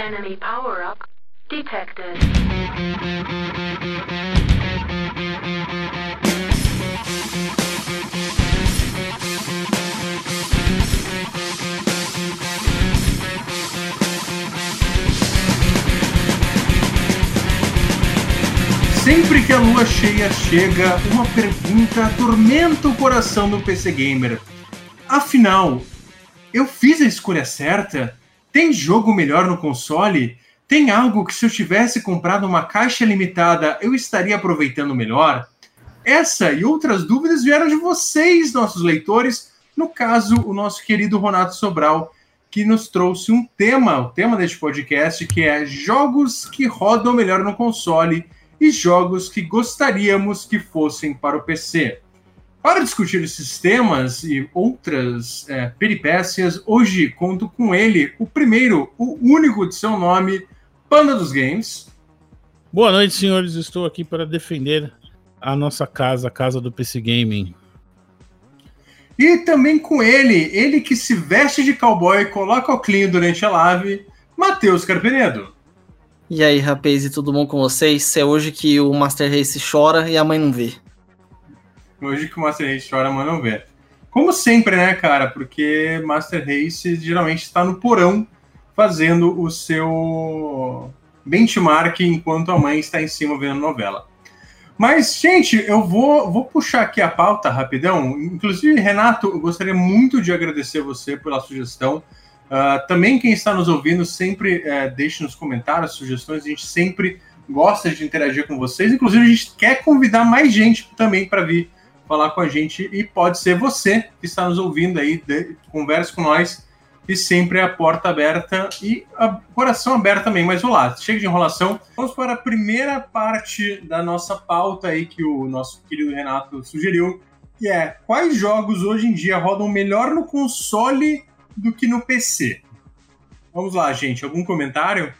Enemy power-up detected. Sempre que a lua cheia chega, uma pergunta atormenta o coração do PC Gamer. Afinal, eu fiz a escolha certa? Tem jogo melhor no console? Tem algo que se eu tivesse comprado uma caixa limitada eu estaria aproveitando melhor? Essa e outras dúvidas vieram de vocês, nossos leitores. No caso, o nosso querido Ronato Sobral, que nos trouxe um tema, o tema deste podcast, que é jogos que rodam melhor no console e jogos que gostaríamos que fossem para o PC. Para discutir esses temas e outras é, peripécias, hoje conto com ele, o primeiro, o único de seu nome, Panda dos Games. Boa noite, senhores. Estou aqui para defender a nossa casa, a casa do PC Gaming. E também com ele, ele que se veste de cowboy e coloca o clean durante a live, Matheus Carpenedo. E aí, rapaz, e tudo bom com vocês? É hoje que o Master Race chora e a mãe não vê. Hoje que o Master Race chora, mãe não vê. Como sempre, né, cara? Porque Master Race geralmente está no porão fazendo o seu benchmark enquanto a mãe está em cima vendo novela. Mas, gente, eu vou, vou puxar aqui a pauta rapidão. Inclusive, Renato, eu gostaria muito de agradecer você pela sugestão. Uh, também quem está nos ouvindo, sempre uh, deixe nos comentários sugestões, a gente sempre gosta de interagir com vocês. Inclusive, a gente quer convidar mais gente também para vir falar com a gente e pode ser você que está nos ouvindo aí, de, converse com nós e sempre a porta aberta e o coração aberto também. Mas vamos lá, chega de enrolação. Vamos para a primeira parte da nossa pauta aí que o nosso querido Renato sugeriu, que é quais jogos hoje em dia rodam melhor no console do que no PC. Vamos lá, gente. Algum comentário?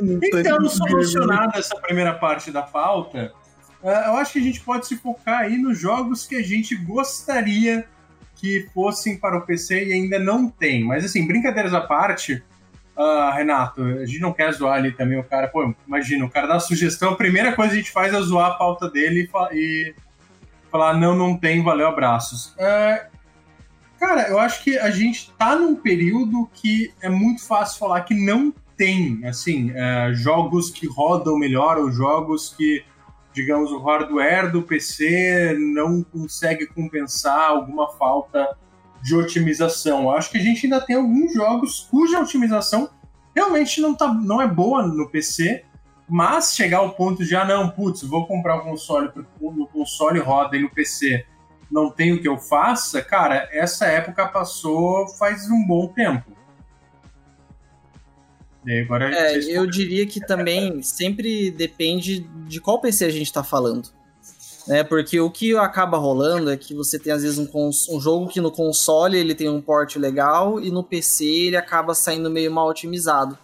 Então, solucionada essa primeira parte da pauta, é, eu acho que a gente pode se focar aí nos jogos que a gente gostaria que fossem para o PC e ainda não tem. Mas assim, brincadeiras à parte, uh, Renato, a gente não quer zoar ali também o cara. Pô, imagina, o cara dá uma sugestão, a primeira coisa que a gente faz é zoar a pauta dele e, e falar, não, não tem, valeu, abraços. Uh, cara, eu acho que a gente tá num período que é muito fácil falar que não tem, assim, uh, jogos que rodam melhor ou jogos que, digamos, o hardware do PC não consegue compensar alguma falta de otimização. Eu acho que a gente ainda tem alguns jogos cuja otimização realmente não, tá, não é boa no PC, mas chegar ao ponto de, ah, não, putz, vou comprar um console, o console roda e no PC não tem o que eu faça, cara, essa época passou faz um bom tempo. Agora, é, eu diria que também sempre depende de qual PC a gente está falando né? Porque o que acaba rolando é que você tem às vezes um, um jogo que no console ele tem um port legal e no PC ele acaba saindo meio mal otimizado.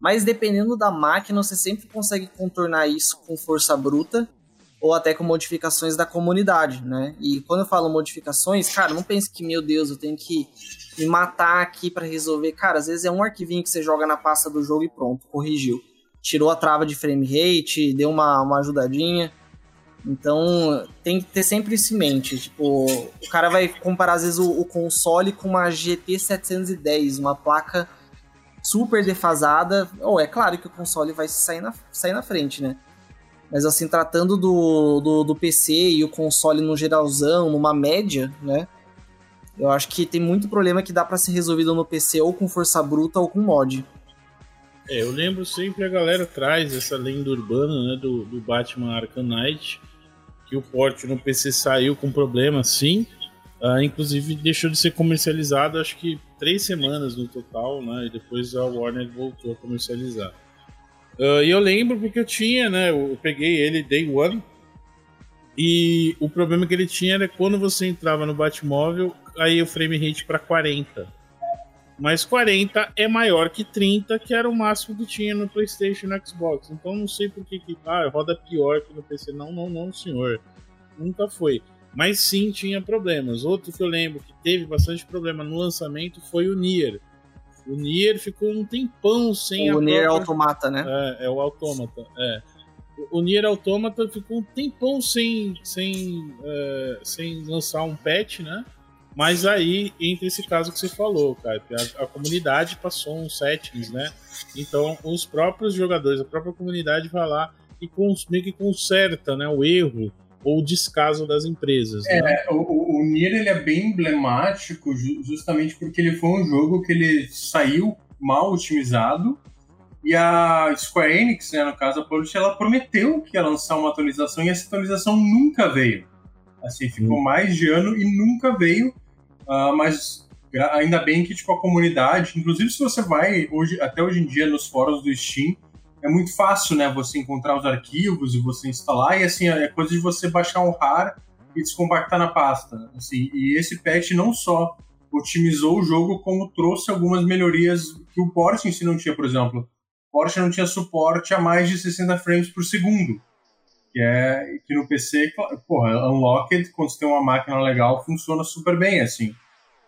Mas dependendo da máquina, você sempre consegue contornar isso com força bruta ou até com modificações da comunidade, né? E quando eu falo modificações, cara, não pense que, meu Deus, eu tenho que me matar aqui para resolver. Cara, às vezes é um arquivinho que você joga na pasta do jogo e pronto, corrigiu. Tirou a trava de frame rate, deu uma, uma ajudadinha. Então tem que ter sempre isso em mente. Tipo, o cara vai comparar às vezes o, o console com uma GT 710, uma placa super defasada. Ou oh, é claro que o console vai sair na, sair na frente, né? Mas assim, tratando do, do, do PC e o console no geralzão, numa média, né? Eu acho que tem muito problema que dá para ser resolvido no PC ou com força bruta ou com mod. É, eu lembro sempre a galera traz essa lenda urbana né, do, do Batman Arkham Knight, que o porte no PC saiu com problema, sim. Uh, inclusive deixou de ser comercializado, acho que três semanas no total, né? E depois a Warner voltou a comercializar. Uh, e eu lembro porque eu tinha, né? Eu peguei ele day one. E o problema que ele tinha era quando você entrava no Batmóvel, aí o frame rate para 40. Mas 40 é maior que 30, que era o máximo que tinha no PlayStation e no Xbox. Então não sei por que, que ah, roda pior que no PC. Não, não, não, senhor. Nunca foi. Mas sim tinha problemas. Outro que eu lembro que teve bastante problema no lançamento foi o Nier. O Nier ficou um tempão sem o Nier própria... Automata, né? É, é o Automata. É. O Nier Automata ficou um tempão sem, sem, uh, sem lançar um patch, né? Mas aí entra esse caso que você falou, cara. A, a, comunidade passou uns settings, né? Então os próprios jogadores, a própria comunidade vai lá e cons, meio que conserta né, o erro ou o descaso das empresas. É, né? o, o Nier ele é bem emblemático justamente porque ele foi um jogo que ele saiu mal otimizado e a Square Enix, né, no caso a Publish, ela prometeu que ia lançar uma atualização e essa atualização nunca veio. Assim, ficou hum. mais de ano e nunca veio. Uh, mas ainda bem que tipo a comunidade, inclusive se você vai hoje até hoje em dia nos fóruns do Steam, é muito fácil, né, você encontrar os arquivos e você instalar e assim é coisa de você baixar um RAR e descompactar na pasta, assim. E esse patch não só otimizou o jogo, como trouxe algumas melhorias que o Porsche em si não tinha, por exemplo. O Porsche não tinha suporte a mais de 60 frames por segundo. Que é que no PC, porra, Unlocked, quando você tem uma máquina legal, funciona super bem, assim.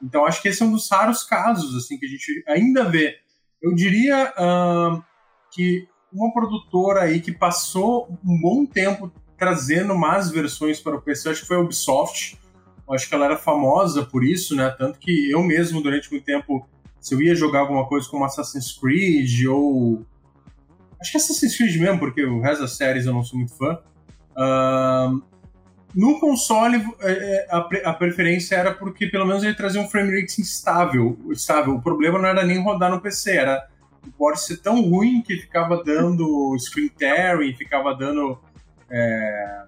Então acho que esse é um dos raros casos, assim, que a gente ainda vê. Eu diria uh, que uma produtora aí que passou um bom tempo trazendo mais versões para o PC, acho que foi a Ubisoft. Acho que ela era famosa por isso, né? Tanto que eu mesmo, durante muito tempo, se eu ia jogar alguma coisa como Assassin's Creed ou. Acho que Assassin's Creed mesmo, porque o resto das séries eu não sou muito fã. Uh, no console, é, é, a, preferência era porque pelo menos ele trazia um frame rate estável, estável. O problema não era nem rodar no PC, era port ser tão ruim que ficava dando screen tearing, ficava dando. É...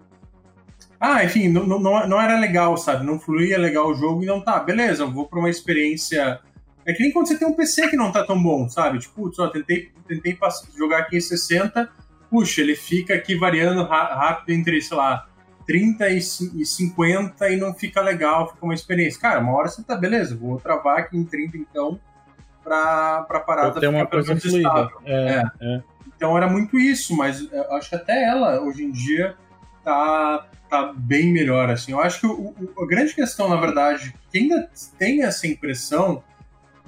Ah, enfim, não, não, não era legal, sabe? Não fluía legal o jogo, então tá, beleza, vou pra uma experiência. É que nem quando você tem um PC que não tá tão bom, sabe? Tipo, só tentei, tentei jogar aqui em 60 puxa, ele fica aqui variando rápido entre, sei lá, 30 e 50 e não fica legal, fica uma experiência. Cara, uma hora você tá, beleza, vou travar aqui em 30 então pra, pra parada ficar uma coisa fluida. É, é. É. Então era muito isso, mas acho que até ela, hoje em dia, tá, tá bem melhor, assim. Eu acho que o, o, a grande questão, na verdade, que ainda tem essa impressão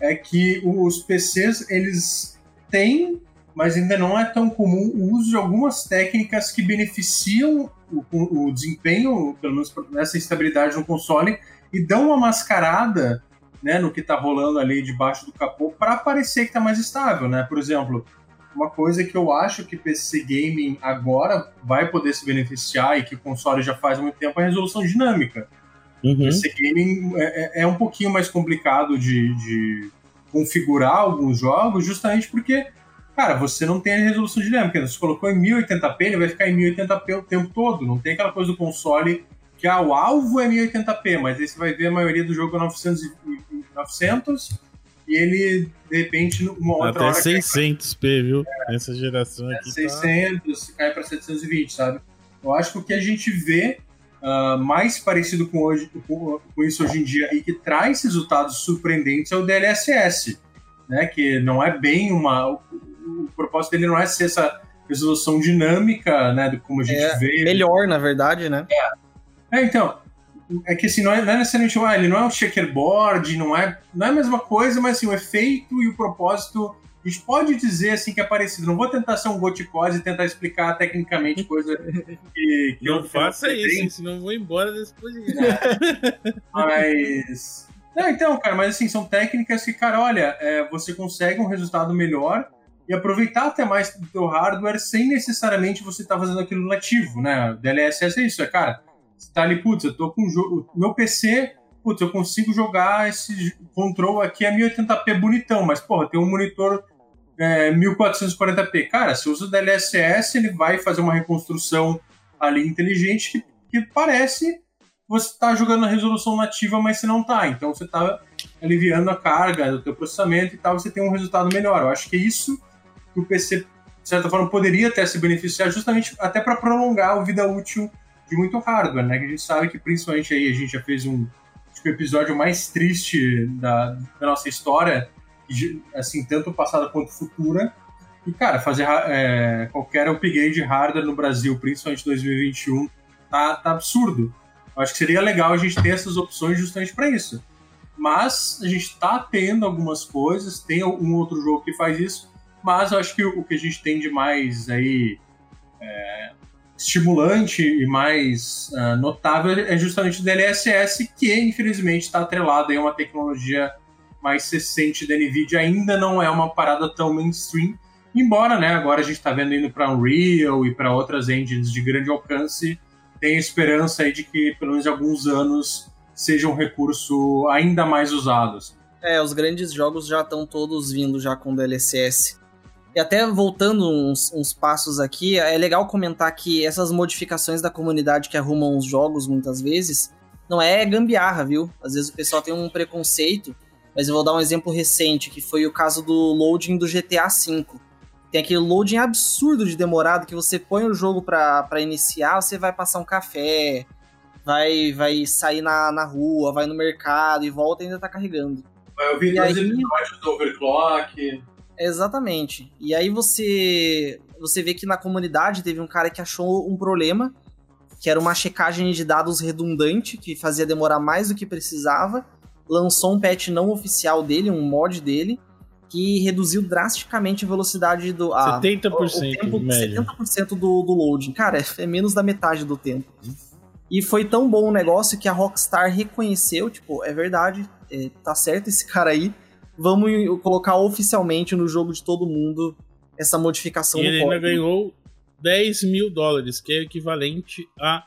é que os PCs, eles têm mas ainda não é tão comum o uso de algumas técnicas que beneficiam o, o desempenho, pelo menos nessa estabilidade no console, e dão uma mascarada né, no que está rolando ali debaixo do capô para parecer que está mais estável. Né? Por exemplo, uma coisa que eu acho que PC Gaming agora vai poder se beneficiar e que o console já faz há muito tempo é a resolução dinâmica. Uhum. PC Gaming é, é, é um pouquinho mais complicado de, de configurar alguns jogos, justamente porque Cara, você não tem a resolução dinâmica. Você colocou em 1080p, ele vai ficar em 1080p o tempo todo. Não tem aquela coisa do console que ah, o alvo é 1080p, mas aí você vai ver a maioria do jogo é 900, 900 e ele, de repente, uma outra Até hora... 600p, viu? É, Essa geração aqui 600, tá... cai para 720, sabe? Eu acho que o que a gente vê uh, mais parecido com, hoje, com, com, isso hoje em dia e que traz resultados surpreendentes é o DLSS, né? Que não é bem uma o propósito dele não é ser essa resolução dinâmica, né, como a gente é, vê. Melhor, na verdade, né? É, é então, é que assim, não é, não é necessariamente, ah, ele não é um checkerboard, não é, não é a mesma coisa, mas assim, o efeito e o propósito, a gente pode dizer assim que é parecido. Não vou tentar ser um goticose e tentar explicar tecnicamente coisa que, que Não eu, faça eu isso, senão eu vou embora desse podcast. É. Mas... Não, então, cara, mas assim, são técnicas que, cara, olha, é, você consegue um resultado melhor e aproveitar até mais do teu hardware sem necessariamente você estar tá fazendo aquilo nativo, né? DLSS é isso, é cara, você tá ali, putz, eu tô com o meu PC, putz, eu consigo jogar esse control aqui a 1080p bonitão, mas porra, tem um monitor é, 1440p. Cara, se usa o DLSS, ele vai fazer uma reconstrução ali inteligente que, que parece você está jogando na resolução nativa, mas você não está. Então você está aliviando a carga do teu processamento e tal, você tem um resultado melhor. Eu acho que é isso que o PC, de certa forma, poderia até se beneficiar justamente até para prolongar a vida útil muito hardware, né? Que a gente sabe que principalmente aí a gente já fez um acho que o episódio mais triste da, da nossa história, assim, tanto passada quanto futura. E, cara, fazer é, qualquer upgrade de hardware no Brasil, principalmente em 2021, tá, tá absurdo. Eu acho que seria legal a gente ter essas opções justamente para isso. Mas a gente está tendo algumas coisas, tem um outro jogo que faz isso, mas eu acho que o que a gente tem de mais aí é, estimulante e mais uh, notável é justamente o DLSS, que infelizmente está atrelado a uma tecnologia mais recente da NVIDIA, ainda não é uma parada tão mainstream, embora né, agora a gente está vendo indo para Unreal e para outras engines de grande alcance, tem esperança aí de que pelo menos alguns anos seja um recurso ainda mais usado. Assim. É, os grandes jogos já estão todos vindo já com DLSS. E até voltando uns, uns, passos aqui, é legal comentar que essas modificações da comunidade que arrumam os jogos muitas vezes não é gambiarra, viu? Às vezes o pessoal tem um preconceito, mas eu vou dar um exemplo recente, que foi o caso do loading do GTA V. Tem aquele loading absurdo de demorado que você põe o jogo para iniciar, você vai passar um café, vai vai sair na, na rua, vai no mercado e volta e ainda tá carregando. Vai ouvir e dois aí... episódios do Overclock. Exatamente. E aí você você vê que na comunidade teve um cara que achou um problema, que era uma checagem de dados redundante, que fazia demorar mais do que precisava, lançou um patch não oficial dele, um mod dele, que reduziu drasticamente a velocidade do. Ah, 70% o, tempo, médio. 70% do, do loading. Cara, é menos da metade do tempo. E foi tão bom o negócio que a Rockstar reconheceu, tipo, é verdade, é, tá certo esse cara aí, vamos colocar oficialmente no jogo de todo mundo essa modificação e ele ainda ganhou 10 mil dólares, que é equivalente a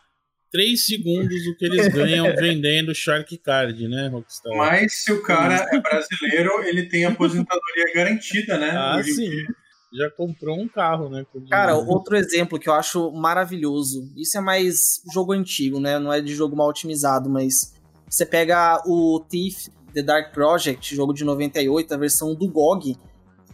3 segundos do que eles ganham vendendo Shark Card, né, Rockstar? Mas se o cara é brasileiro, ele tem aposentadoria garantida, né? Ah, sim. Já comprou um carro, né? Cara, outro exemplo que eu acho maravilhoso. Isso é mais jogo antigo, né? Não é de jogo mal otimizado, mas você pega o Thief The Dark Project, jogo de 98, a versão do GOG,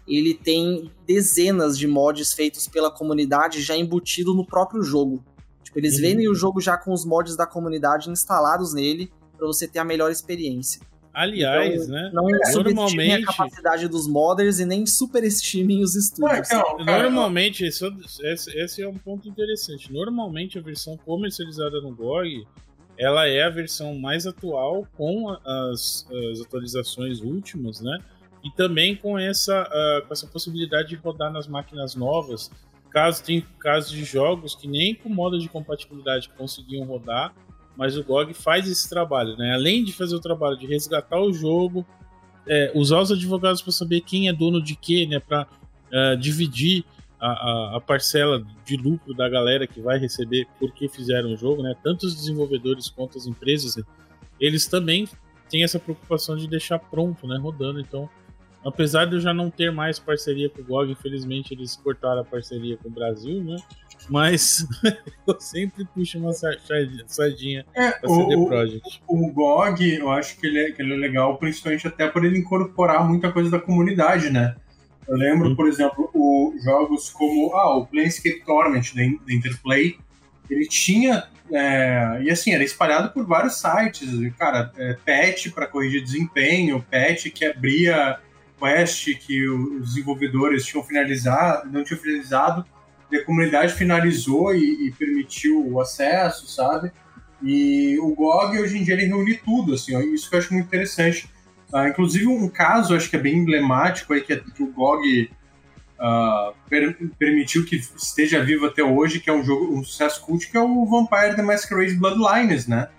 ele tem dezenas de mods feitos pela comunidade já embutido no próprio jogo. Tipo, eles uhum. vendem o jogo já com os mods da comunidade instalados nele para você ter a melhor experiência. Aliás, então, né? Não normalmente a capacidade dos modders e nem superestimem os estúdios. Não, não, normalmente, esse, esse é um ponto interessante. Normalmente a versão comercializada no GOG ela é a versão mais atual com as, as atualizações últimas, né? E também com essa, uh, com essa possibilidade de rodar nas máquinas novas, caso tem casos de jogos que nem com modo de compatibilidade conseguiam rodar, mas o GOG faz esse trabalho, né? Além de fazer o trabalho de resgatar o jogo, é, usar os advogados para saber quem é dono de quê, né? Para uh, dividir a, a, parcela de lucro da galera que vai receber porque fizeram o jogo, né? Tanto os desenvolvedores quanto as empresas, eles também têm essa preocupação de deixar pronto, né? Rodando. Então, apesar de eu já não ter mais parceria com o GOG, infelizmente eles cortaram a parceria com o Brasil, né? Mas eu sempre puxo uma sardinha é, pra CD o, Projekt. O, o GOG, eu acho que ele, é, que ele é legal, principalmente até por ele incorporar muita coisa da comunidade, né? Eu lembro, uhum. por exemplo, o, jogos como ah, o Planescape Torment da, Interplay, ele tinha. É, e assim, era espalhado por vários sites. Cara, é, patch para corrigir desempenho, patch que abria quest que os desenvolvedores tinham finalizado, não tinham finalizado, e a comunidade finalizou e, e permitiu o acesso, sabe? E o GOG hoje em dia ele reúne tudo, assim, ó, isso que eu acho muito interessante. Uh, inclusive, um caso, acho que é bem emblemático, aí, que, é, que o GOG uh, per, permitiu que esteja vivo até hoje, que é um jogo, um sucesso cult, que é o Vampire the Masquerade Bloodlines, né?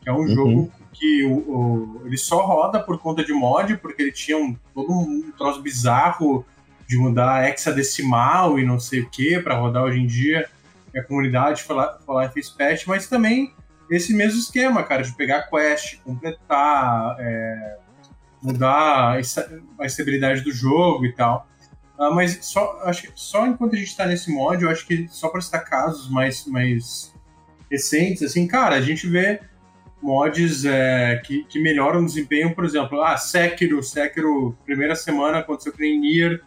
Que é um uhum. jogo que o, o, ele só roda por conta de mod, porque ele tinha um, todo um troço bizarro de mudar hexadecimal e não sei o que para rodar hoje em dia. E a comunidade foi lá, foi lá e fez patch, mas também esse mesmo esquema, cara, de pegar quest, completar, é, mudar a estabilidade do jogo e tal. Uh, mas só, acho que só enquanto a gente está nesse mod, eu acho que só para citar casos mais, mais recentes, assim, cara, a gente vê mods é, que, que melhoram o desempenho, por exemplo, ah, Sekiro, Sekiro, primeira semana aconteceu com Nier,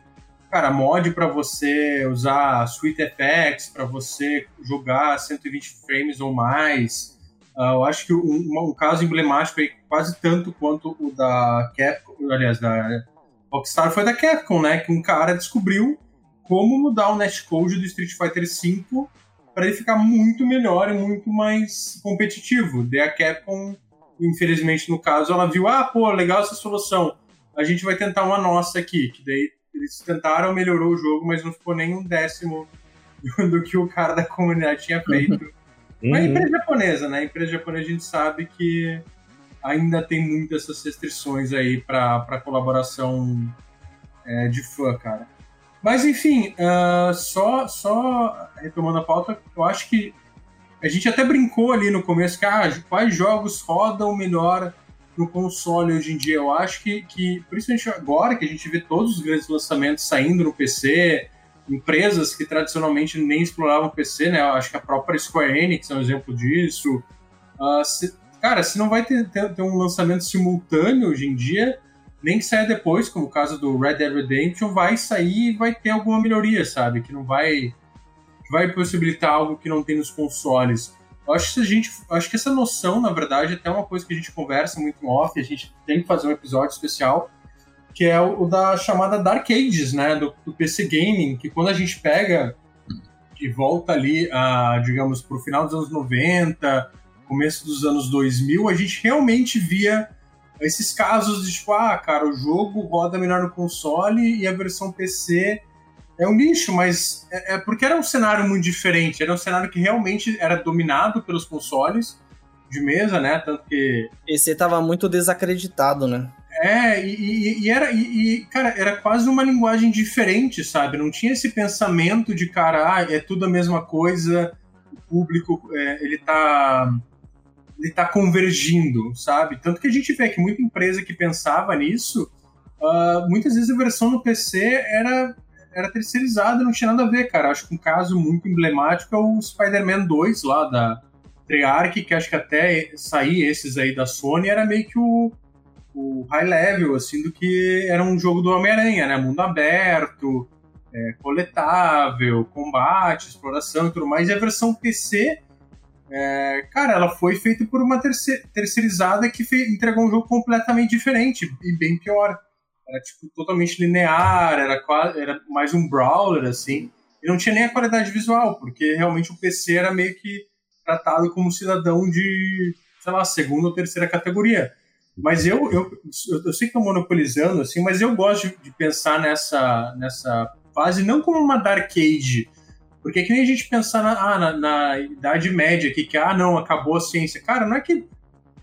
cara, mod para você usar Sweet FX, para você jogar 120 frames ou mais, eu acho que um, um, caso emblemático aí, quase tanto quanto o da Capcom, aliás, da Rockstar, foi da Capcom, né? Que um cara descobriu como mudar o netcode do Street Fighter V para ele ficar muito melhor e muito mais competitivo. Daí a Capcom, infelizmente no caso, ela viu, ah, pô, legal essa solução, a gente vai tentar uma nossa aqui, que daí eles tentaram, melhorou o jogo, mas não ficou nem um décimo do que o cara da comunidade tinha feito. Uhum. Mas empresa japonesa, né? A empresa japonesa a gente sabe que ainda tem muitas essas restrições aí para colaboração é, de fã, cara. Mas enfim, uh, só, só retomando a pauta, eu acho que a gente até brincou ali no começo que ah, quais jogos rodam melhor no console hoje em dia. Eu acho que, que, principalmente agora que a gente vê todos os grandes lançamentos saindo no PC, empresas que tradicionalmente nem exploravam PC, né? Acho que a própria Square Enix é um exemplo disso. Uh, se, cara, se não vai ter, ter, ter um lançamento simultâneo hoje em dia, nem que saia depois, como o caso do Red Dead Redemption, vai sair e vai ter alguma melhoria, sabe? Que não vai vai possibilitar algo que não tem nos consoles. Eu acho que a gente, acho que essa noção, na verdade, é até uma coisa que a gente conversa muito em off, a gente tem que fazer um episódio especial, que é o, da chamada Dark Ages, né, do, do, PC Gaming, que quando a gente pega e volta ali, a, digamos, para o final dos anos 90, começo dos anos 2000, a gente realmente via esses casos de tipo, ah, cara, o jogo roda melhor no console e a versão PC é um lixo, mas é, é, porque era um cenário muito diferente. Era um cenário que realmente era dominado pelos consoles de mesa, né? Tanto que. PC tava muito desacreditado, né? É, e, e era, e, e, cara, era quase uma linguagem diferente, sabe? Não tinha esse pensamento de, cara, ah, é tudo a mesma coisa, o público, é, ele tá ele está convergindo, sabe? Tanto que a gente vê que muita empresa que pensava nisso, uh, muitas vezes a versão no PC era, era terceirizada, não tinha nada a ver, cara. Acho que um caso muito emblemático é o Spider-Man 2 lá da Treyarch, que acho que até sair esses aí da Sony era meio que o, o high level, assim, do que era um jogo do Homem-Aranha, né? Mundo aberto, é, coletável, combate, exploração e tudo mais. E a versão PC é, cara, ela foi feita por uma terceirizada que entregou um jogo completamente diferente e bem pior. Era tipo totalmente linear, era, quase, era mais um brawler assim, e não tinha nem a qualidade visual, porque realmente o PC era meio que tratado como cidadão de, sei lá, segunda ou terceira categoria. Mas eu, eu, eu, sei que estou monopolizando, assim, mas eu gosto de, de pensar nessa, nessa fase não como uma Dark Age, porque é que nem a gente pensar na, ah, na, na, Idade Média aqui, que, ah, não, acabou a ciência. Cara, não é que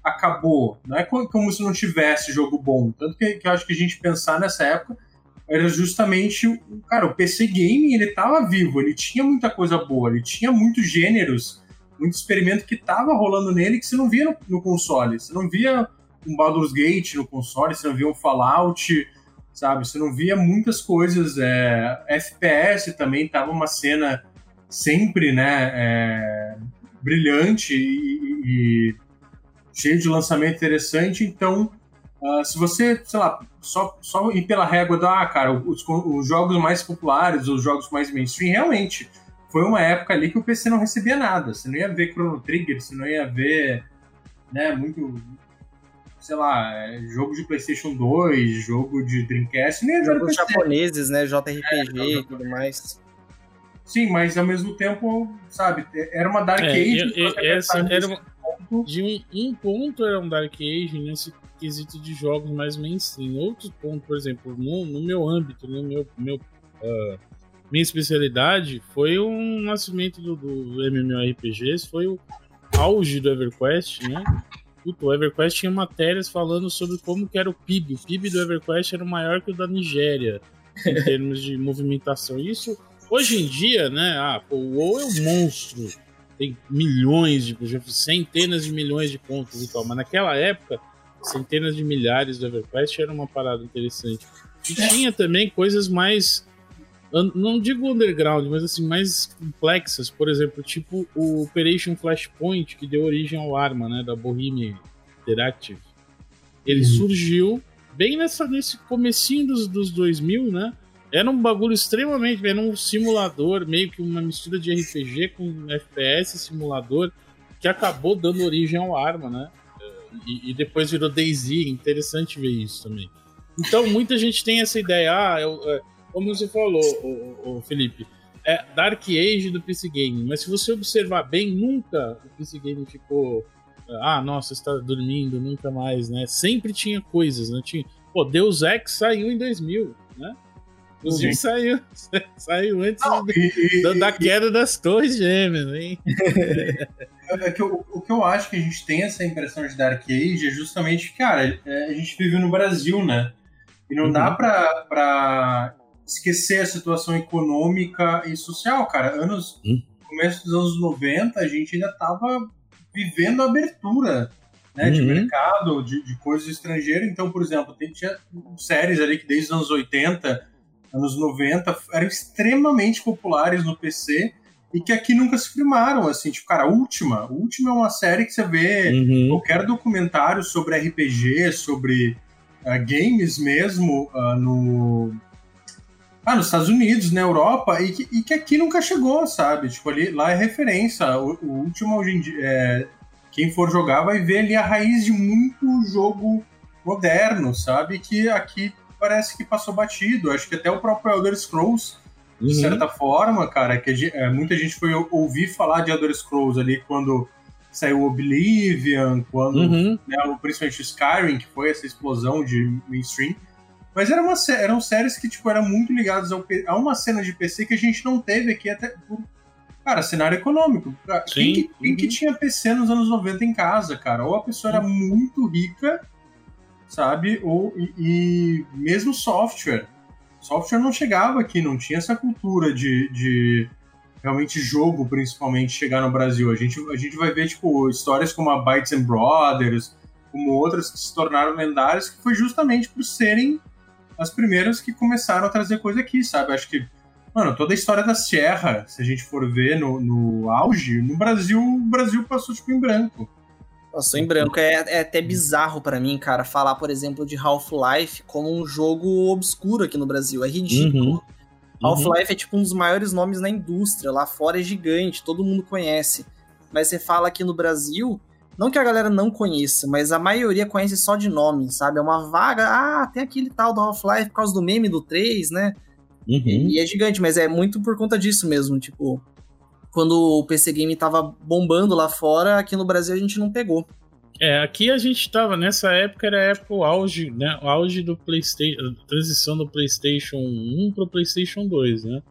acabou, não é como se não tivesse jogo bom. Tanto que, que eu acho que a gente pensar nessa época era justamente, cara, o PC Gaming, ele tava vivo, ele tinha muita coisa boa, ele tinha muitos gêneros, muito experimento que tava rolando nele que você não via no, no console. Você não via um Baldur's Gate no console, você não via um Fallout, sabe? Você não via muitas coisas. É, FPS também tava uma cena sempre né, é, brilhante e, e, cheio de lançamento interessante. Então, uh, se você, sei lá, só, só ir pela régua da, ah, cara, os, os jogos mais populares, os jogos mais mainstream, realmente foi uma época ali que o PC não recebia nada. Você não ia ver Chrono Trigger, você não ia ver né, muito, sei lá, é, jogo de PlayStation 2, jogo de Dreamcast, nem Jogos japoneses, né, JRPG é, e tudo mais. Sim, mas ao mesmo tempo, sabe, era uma Dark é, Age. essa era uma, de um, um, ponto era um Dark Age nesse quesito de jogos mais mainstream. Outro ponto, por exemplo, no, no meu âmbito, no meu, meu uh, minha especialidade foi o nascimento do, do MMORPGs, foi o auge do EverQuest, né? Puta, o EverQuest tinha matérias falando sobre como que era o PIB. O PIB do EverQuest era maior que o da Nigéria, em termos de movimentação. Isso Hoje em dia, né? Ah, pô, o WoW é um monstro. Tem milhões de, centenas de milhões de pontos e tal. Mas naquela época, centenas de milhares do EverQuest era uma parada interessante. E é. tinha também coisas mais. Não digo underground, mas assim, mais complexas. Por exemplo, tipo o Operation Flashpoint, que deu origem ao Arma, né? Da Bohemia Interactive. Ele uhum. surgiu bem nessa, nesse comecinho dos, dos 2000, né? Era um bagulho extremamente. Era um simulador, meio que uma mistura de RPG com FPS simulador, que acabou dando origem ao arma, né? E, e depois virou DayZ. Interessante ver isso também. Então, muita gente tem essa ideia. Ah, eu, é, como você falou, o, o Felipe, é Dark Age do PC Game, mas se você observar bem, nunca o PC Game ficou. Ah, nossa, está dormindo, nunca mais, né? Sempre tinha coisas, né? Tinha, pô, Deus Ex saiu em 2000, né? Inclusive saiu, saiu antes Não, do, e, da, da queda das torres gêmeas, hein? É que eu, o que eu acho que a gente tem essa impressão de Dark Age é justamente, cara, é, a gente vive no Brasil, né? E não uhum. dá pra, pra esquecer a situação econômica e social, cara. Anos, uhum. começo dos anos 90, a gente ainda tava vivendo a abertura né, uhum. de mercado, de, de coisas estrangeiras. Então, por exemplo, tem, tinha séries ali que desde os anos 80, anos 90, eram extremamente populares no PC e que aqui nunca se filmaram, assim, tipo, cara, a Última, a Última é uma série que você vê uhum. qualquer documentário sobre RPG, sobre uh, games mesmo, uh, no... Ah, nos Estados Unidos, na Europa, e que, e que aqui nunca chegou, sabe? Tipo, ali, lá é referência. O, o último, hoje em dia, é, quem for jogar vai ver ali a raiz de muito jogo moderno, sabe? Que aqui parece que passou batido. Acho que até o próprio Elder Scrolls de uhum. certa forma, cara, que é, muita gente foi ouvir falar de Elder Scrolls ali quando saiu Oblivion, quando, uhum. né, principalmente Skyrim, que foi essa explosão de mainstream. Mas era uma, eram séries que, tipo, eram muito ligadas ao, a uma cena de PC que a gente não teve aqui até por, cara, cenário econômico. Quem, que, quem uhum. que tinha PC nos anos 90 em casa, cara? Ou a pessoa era muito rica, sabe? Ou, e, e mesmo software software não chegava aqui, não tinha essa cultura de, de realmente jogo, principalmente, chegar no Brasil. A gente, a gente vai ver, tipo, histórias como a Bytes and Brothers, como outras que se tornaram lendárias, que foi justamente por serem as primeiras que começaram a trazer coisa aqui, sabe? Acho que, mano, toda a história da Sierra, se a gente for ver no, no auge, no Brasil, o Brasil passou, tipo, em branco. Passou em branco. É, é até bizarro para mim, cara, falar, por exemplo, de Half-Life como um jogo obscuro aqui no Brasil. É ridículo. Uhum. Half-Life é tipo um dos maiores nomes na indústria. Lá fora é gigante, todo mundo conhece. Mas você fala aqui no Brasil, não que a galera não conheça, mas a maioria conhece só de nome, sabe? É uma vaga. Ah, tem aquele tal do Half-Life por causa do meme do 3, né? Uhum. E é gigante, mas é muito por conta disso mesmo. Tipo, quando o PC Game tava bombando lá fora, aqui no Brasil a gente não pegou. É, aqui a gente tava, nessa época era a época o auge, né? O auge do PlayStation, a transição do PlayStation 1 pro PlayStation 2, né?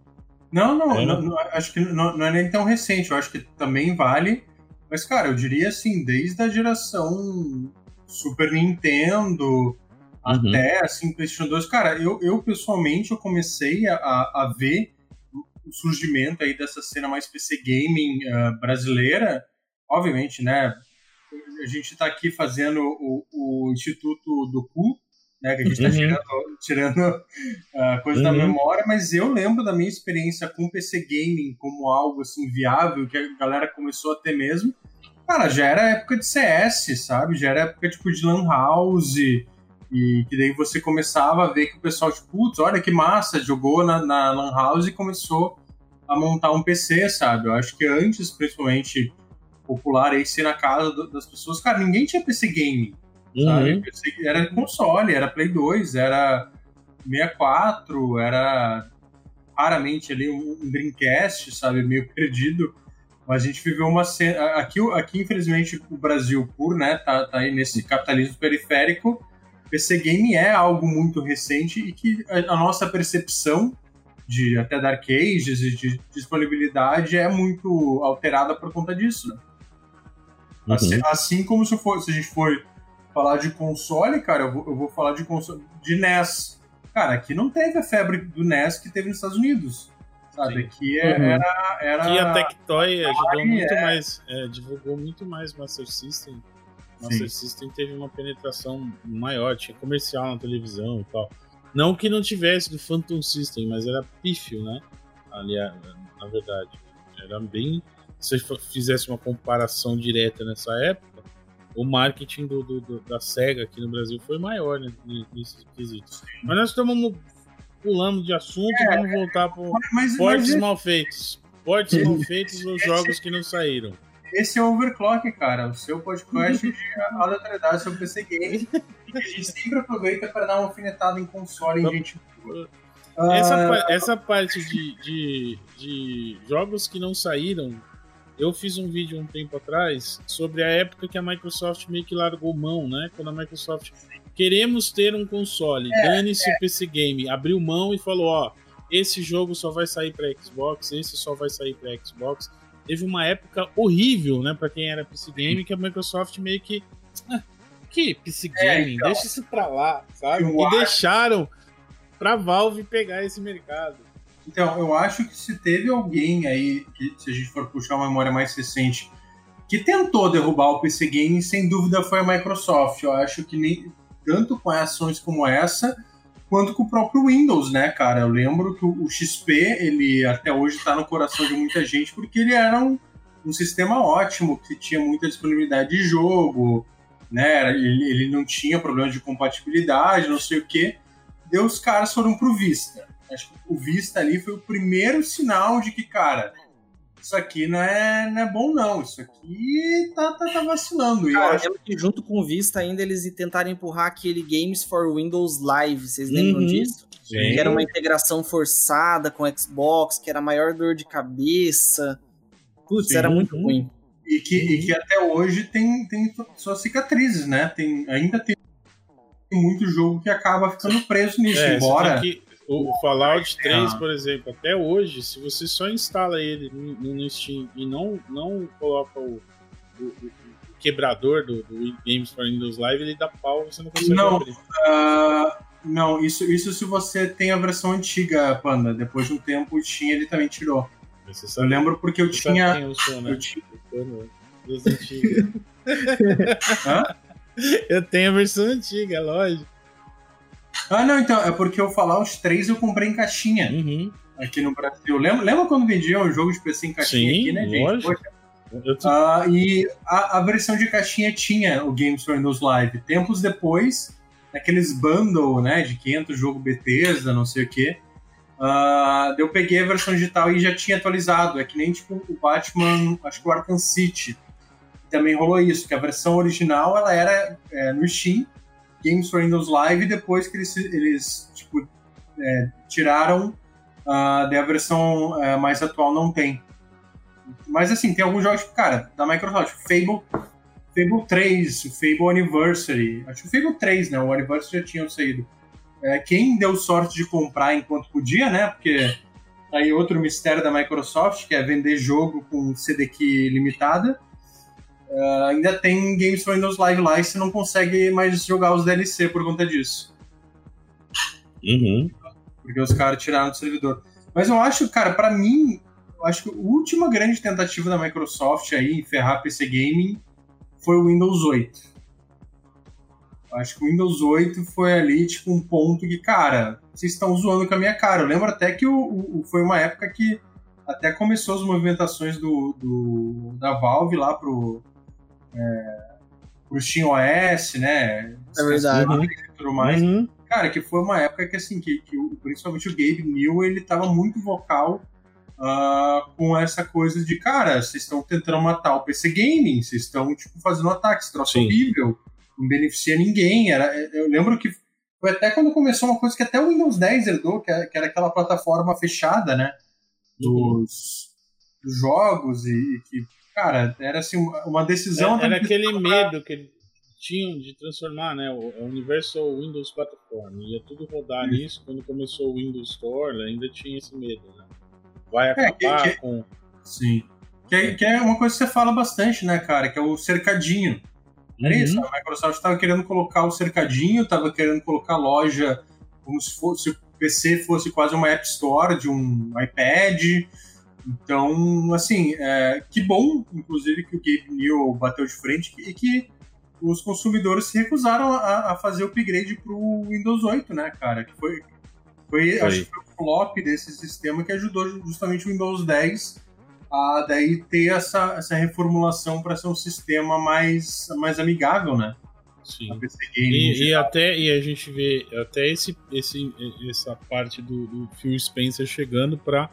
Não, não, não, não acho que não, não, é nem tão recente, eu acho que também vale. Mas, cara, eu diria assim, desde a geração Super Nintendo uhum. até assim, PlayStation 2, cara, eu, eu pessoalmente eu comecei a, a ver o surgimento aí dessa cena mais PC gaming uh, brasileira, obviamente, né? A gente está aqui fazendo o, o, Instituto do Cu, né? Que a gente está uhum. tirando, tirando uh, coisa uhum. da memória, mas eu lembro da minha experiência com PC gaming como algo assim viável que a galera começou a ter mesmo. Cara, já era época de CS, sabe? Já era época tipo de lan house e que daí você começava a ver que o pessoal, tipo, putz, olha que massa, jogou na, na Lan House e começou a montar um PC, sabe? Eu acho que antes, principalmente, popular aí ser na casa do, das pessoas, cara, ninguém tinha PC game, uhum. PC, era console, era Play 2, era 64, era raramente ali um, um Dreamcast, sabe? Meio perdido. Mas a gente viveu uma cena. Aqui, aqui infelizmente, o Brasil, por, né, tá, tá aí nesse capitalismo periférico, PC Game é algo muito recente e que a, nossa percepção de até Dark Ages e de disponibilidade é muito alterada por conta disso, né? uhum. assim, assim, como se, for, se a gente for falar de console, cara, eu vou, eu vou falar de console de NES. Cara, aqui não teve a febre do NES que teve nos Estados Unidos. Sabe? Sim. Aqui é, uhum. era, era. Aqui a Tectoy ajudou muito é. mais, é, divulgou muito mais Master System Master Sim. System teve uma penetração maior, tinha comercial na televisão e tal. Não que não tivesse do Phantom System, mas era pífio, né? Aliás, na verdade. Era bem. Se você fizesse uma comparação direta nessa época, o marketing do, do, do, da SEGA aqui no Brasil foi maior né, nesses quesitos. Mas nós estamos pulando de assunto é, vamos voltar para portes mal feitos. Portes mal feitos ou jogos que não saíram. Esse é o Overclock, cara, o seu podcast de aleatoriedade sobre PC Games. a gente sempre aproveita para dar uma alfinetada em console em gente. Essa, essa parte de, de, de jogos que não saíram, eu fiz um vídeo um tempo atrás sobre a época que a Microsoft meio que largou mão, né? Quando a Microsoft queremos ter um console, é, dane-se é. o PC Game, abriu mão e falou, ó, esse jogo só vai sair para Xbox, esse só vai sair para Xbox. Teve uma época horrível, né, para quem era PC Game, que a Microsoft meio que ah, que PC Game, é, então, deixa isso para lá, sabe? E acho... deixaram para Valve pegar esse mercado. Então, eu acho que se teve alguém aí, que, se a gente for puxar uma memória mais recente, que tentou derrubar o PC Game, sem dúvida foi a Microsoft. Eu acho que nem, tanto com ações como essa, quanto com o próprio Windows, né, cara? Eu lembro que o XP, ele até hoje está no coração de muita gente, porque ele era um, um sistema ótimo, que tinha muita disponibilidade de jogo, né? Ele, ele não tinha problema de compatibilidade, não sei o quê. Daí os caras foram pro Vista. Acho que o Vista ali foi o primeiro sinal de que, cara, isso aqui não é, não é bom, não. Isso aqui tá, tá, tá vacilando. Cara, eu acho que junto com o Vista ainda eles tentaram empurrar aquele Games for Windows Live. Vocês lembram uhum. disso? Sim. Que era uma integração forçada com o Xbox, que era a maior dor de cabeça. Putz, Sim. era muito ruim. E que, uhum. e que até hoje tem, tem suas cicatrizes, né? Tem, ainda tem muito jogo que acaba ficando preso nisso, é, embora. O Fallout 3, por exemplo, até hoje, se você só instala ele no, no Steam e não, não coloca o, o, o quebrador do, do, Games for Windows Live, ele dá pau você não consegue não, abrir. Uh, não, isso, isso se você tem a versão antiga, Panda. Depois de um tempo, o Steam ele também tirou. eu lembro porque eu tinha. Eu, sou, né? eu tinha. Eu tenho a versão antiga, lógico. Ah, não, então, é porque eu falar os três eu comprei em caixinha uhum. aqui no Brasil. Lembra, lembra quando vendiam um jogo de PC em caixinha Sim, aqui, né, gente? Lógico. Ah, e a, a, versão de caixinha tinha o Games for Windows Live. Tempos depois, aqueles bundle, né, de 500 jogo Bethesda, não sei o quê. Uh, eu peguei a versão digital e já tinha atualizado. É que nem tipo o Batman, acho que o Arkham City. Também rolou isso, que a versão original ela era é, no Steam, Games for Windows Live depois que eles, eles tipo, é, tiraram uh, a versão uh, mais atual não tem. Mas assim, tem alguns jogos, cara, da Microsoft, Fable, Fable 3, Fable Anniversary, acho que Fable 3, né, o Anniversary já tinha saído. É, quem deu sorte de comprar enquanto podia, né, porque aí outro mistério da Microsoft, que é vender jogo com CDK limitada, Uh, ainda tem Games for Windows Live lá e você não consegue mais jogar os DLC por conta disso. Uhum. Porque os caras tiraram do servidor. Mas eu acho, cara, para mim, eu acho que a última grande tentativa da Microsoft aí em ferrar PC Gaming foi o Windows 8. Eu acho que o Windows 8 foi ali, tipo, um ponto que, cara, vocês estão zoando com a minha cara. Eu lembro até que o, o, foi uma época que até começou as movimentações do, do da Valve lá pro, é, pro SteamOS, né? É verdade. E tudo mais. Uhum. Cara, que foi uma época que, assim, que, que principalmente o Gabe New, ele tava muito vocal uh, com essa coisa de, cara, vocês estão tentando matar o PC Gaming, vocês estão, tipo, fazendo ataques, troço horrível, não beneficia ninguém. Era, eu lembro que foi até quando começou uma coisa que até o Windows 10 herdou, que era aquela plataforma fechada, né? Dos, dos jogos e, e que cara, era assim, uma decisão. Era, era aquele medo que tinham de transformar, né? O, Universal Windows Platform. Ia tudo rodar Isso. nisso. Quando começou o Windows Store, ainda tinha esse medo, né? Vai acabar é, que, com. Sim. Que é, que é uma coisa que você fala bastante, né, cara? Que é o cercadinho. Era uhum. isso, a Microsoft estava querendo colocar o cercadinho, estava querendo colocar a loja como se fosse o PC fosse quase uma App Store de um iPad. Então, assim, é, que bom, inclusive, que o Gabe New bateu de frente e que os consumidores se recusaram a, a fazer o upgrade para o Windows 8, né, cara? Que foi, foi, foi. acho que foi o flop desse sistema que ajudou justamente o Windows 10 a daí ter essa, essa reformulação para ser um sistema mais, mais amigável, né? Sim. E, e, até e a gente vê até esse, esse essa parte do, do Phil Spencer chegando para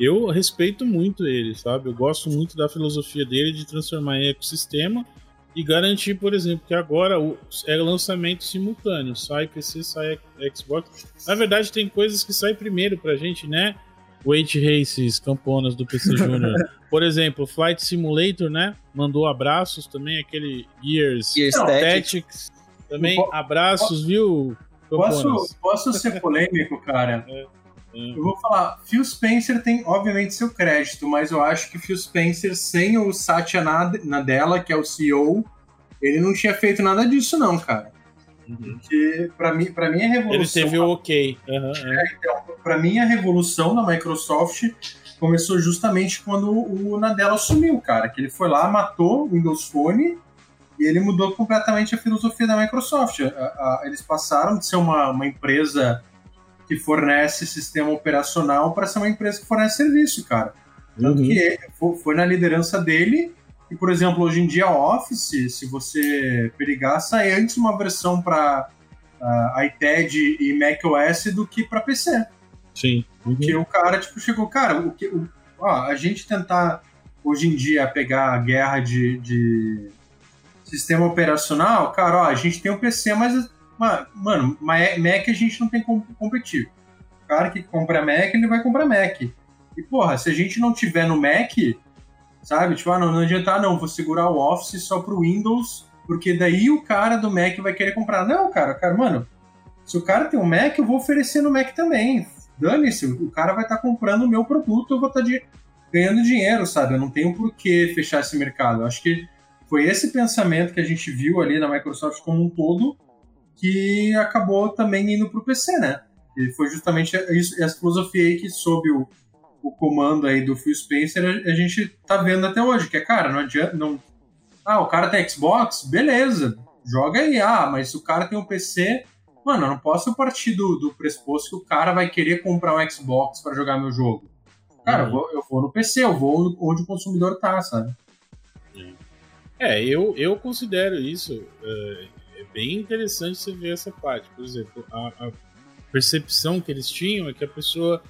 eu respeito muito ele, sabe? Eu gosto muito da filosofia dele de transformar em ecossistema e garantir, por exemplo, que agora o, é lançamento simultâneo, sai PC, sai Xbox. Na verdade, tem coisas que saem primeiro pra gente, né? Weight Races, camponas do PC Júnior. por exemplo, Flight Simulator, né? Mandou abraços também, aquele Gears, Gears Tactics. Também abraços, viu? Posso, posso ser polêmico, cara? É, é. Eu vou falar, Phil Spencer tem, obviamente, seu crédito, mas eu acho que Phil Spencer, sem o Satya Nadella, que é o CEO, ele não tinha feito nada disso, não, cara. Uhum. Porque, pra mim, pra mim, a revolução. Ele teve o ok. Uhum, é. É, então, pra mim, a revolução da Microsoft começou justamente quando o Nadella assumiu, cara. Que ele foi lá, matou o Windows Phone e ele mudou completamente a filosofia da Microsoft. A, a, eles passaram de ser uma, uma empresa que fornece sistema operacional para ser uma empresa que fornece serviço, cara. Tanto uhum. que foi, na liderança dele e, por exemplo, hoje em dia, Office, se você perigar, sai antes uma versão para uh, ah, iPad e macOS do que para PC. Sim. Uhum. Porque o cara, tipo, chegou, cara, o que, o, ó, a gente tentar hoje em dia pegar a guerra de, de sistema operacional, cara, ó, a gente tem um PC, mas, mano, Mac a gente não tem como competir. O cara que compra Mac, ele vai comprar Mac. E, porra, se a gente não tiver no Mac, sabe? Tipo, ah, não, não adianta, não, vou segurar o Office só pro Windows, porque daí o cara do Mac vai querer comprar. Não, cara, cara, mano, se o cara tem um Mac, eu vou oferecer no Mac também. Dane-se, o cara vai estar tá comprando o meu produto, eu vou estar tá ganhando dinheiro, sabe? Eu não tenho por que fechar esse mercado. Eu acho que foi esse pensamento que a gente viu ali na Microsoft como um todo que acabou também indo para o PC, né? E foi justamente essa filosofia aí que, sob o, o comando aí do Phil Spencer, a, a, gente tá vendo até hoje, que é, cara, não adianta. Não... Ah, o cara tem Xbox? Beleza, joga aí. Ah, mas se o cara tem um PC, mano, eu não posso partir do, do pressuposto que o cara vai querer comprar um Xbox para jogar meu jogo. Cara, uhum. eu, vou, eu vou no PC, eu vou onde o consumidor tá, sabe? É, eu, eu considero isso é, bem interessante você ver essa parte. Por exemplo, a, a, percepção que eles tinham é que a pessoa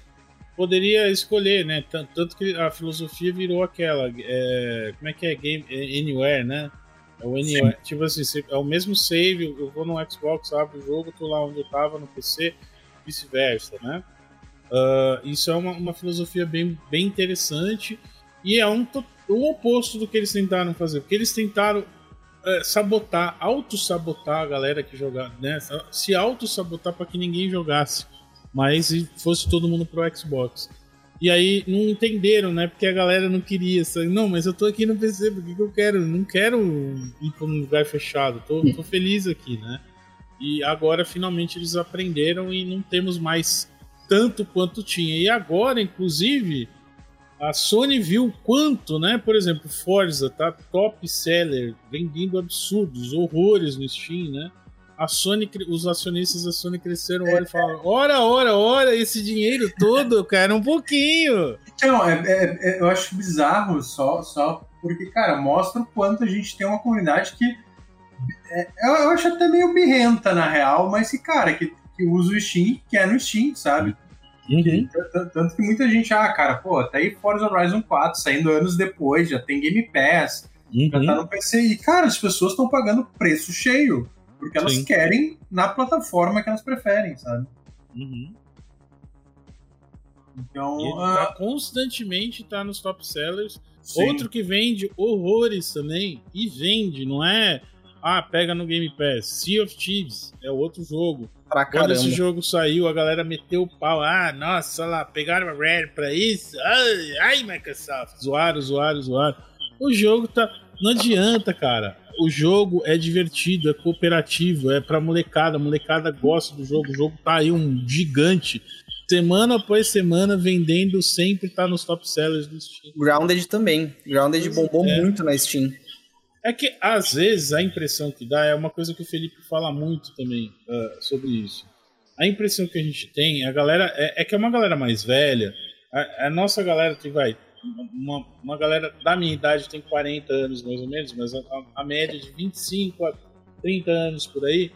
poderia escolher, né? Tanto, que a filosofia virou aquela. É, como é que é? Game é Anywhere, né? É o Anywhere. Sim. Tipo assim, é o mesmo save, eu vou no Xbox, abro o jogo, tô lá onde eu tava no PC, vice-versa, né? Uh, isso é uma, uma filosofia bem, bem interessante e é um, o oposto do que eles tentaram fazer. Porque eles tentaram é, sabotar, auto-sabotar a galera que jogava, né? Se auto-sabotar para que ninguém jogasse, mas fosse todo mundo pro Xbox. E aí não entenderam, né? Porque a galera não queria. Sabe? Não, mas eu tô aqui no PC, por que, que eu quero? Não quero ir pra um lugar fechado, tô, tô feliz aqui, né? E agora finalmente eles aprenderam e não temos mais tanto quanto tinha. E agora, inclusive, a Sony viu quanto, né? Por exemplo, Forza tá top seller, vendendo absurdos, horrores no Steam, né? A Sony, os acionistas da Sony cresceram é, e falaram: ora, ora, ora, esse dinheiro todo, cara, um pouquinho. Então, é, é, é, eu acho bizarro só, só porque, cara, mostra o quanto a gente tem uma comunidade que é, eu acho até meio birrenta, na real, mas que, cara, que, que usa o Steam, que é no Steam, sabe? Uhum. Tanto que muita gente, ah, cara, pô, tá aí Forza Horizon 4, saindo anos depois, já tem Game Pass, uhum. já tá no PC. E, cara, as pessoas estão pagando preço cheio, porque elas Sim. querem na plataforma que elas preferem, sabe? Uhum. Então. E tá constantemente tá nos top sellers. Sim. Outro que vende horrores também, e vende, não é? Ah, pega no Game Pass. Sea of Thieves é outro jogo pra caramba. Quando esse jogo saiu, a galera meteu o pau. Ah, nossa, lá, pegaram a Rare pra isso. Ai, ai, Microsoft. Zoaram, zoaram, zoaram. O jogo tá. Não adianta, cara. O jogo é divertido, é cooperativo, é pra molecada. A molecada gosta do jogo. O jogo tá aí um gigante. Semana após semana, vendendo, sempre tá nos top sellers do Steam. Grounded também. Grounded bombou é. muito na Steam. É que às vezes a impressão que dá é uma coisa que o Felipe fala muito também uh, sobre isso. A impressão que a gente tem, a galera é, é que é uma galera mais velha. A, a nossa galera que vai, uma, uma, galera da minha idade tem 40 anos mais ou menos, mas a, a, média de 25 a 30 anos por aí.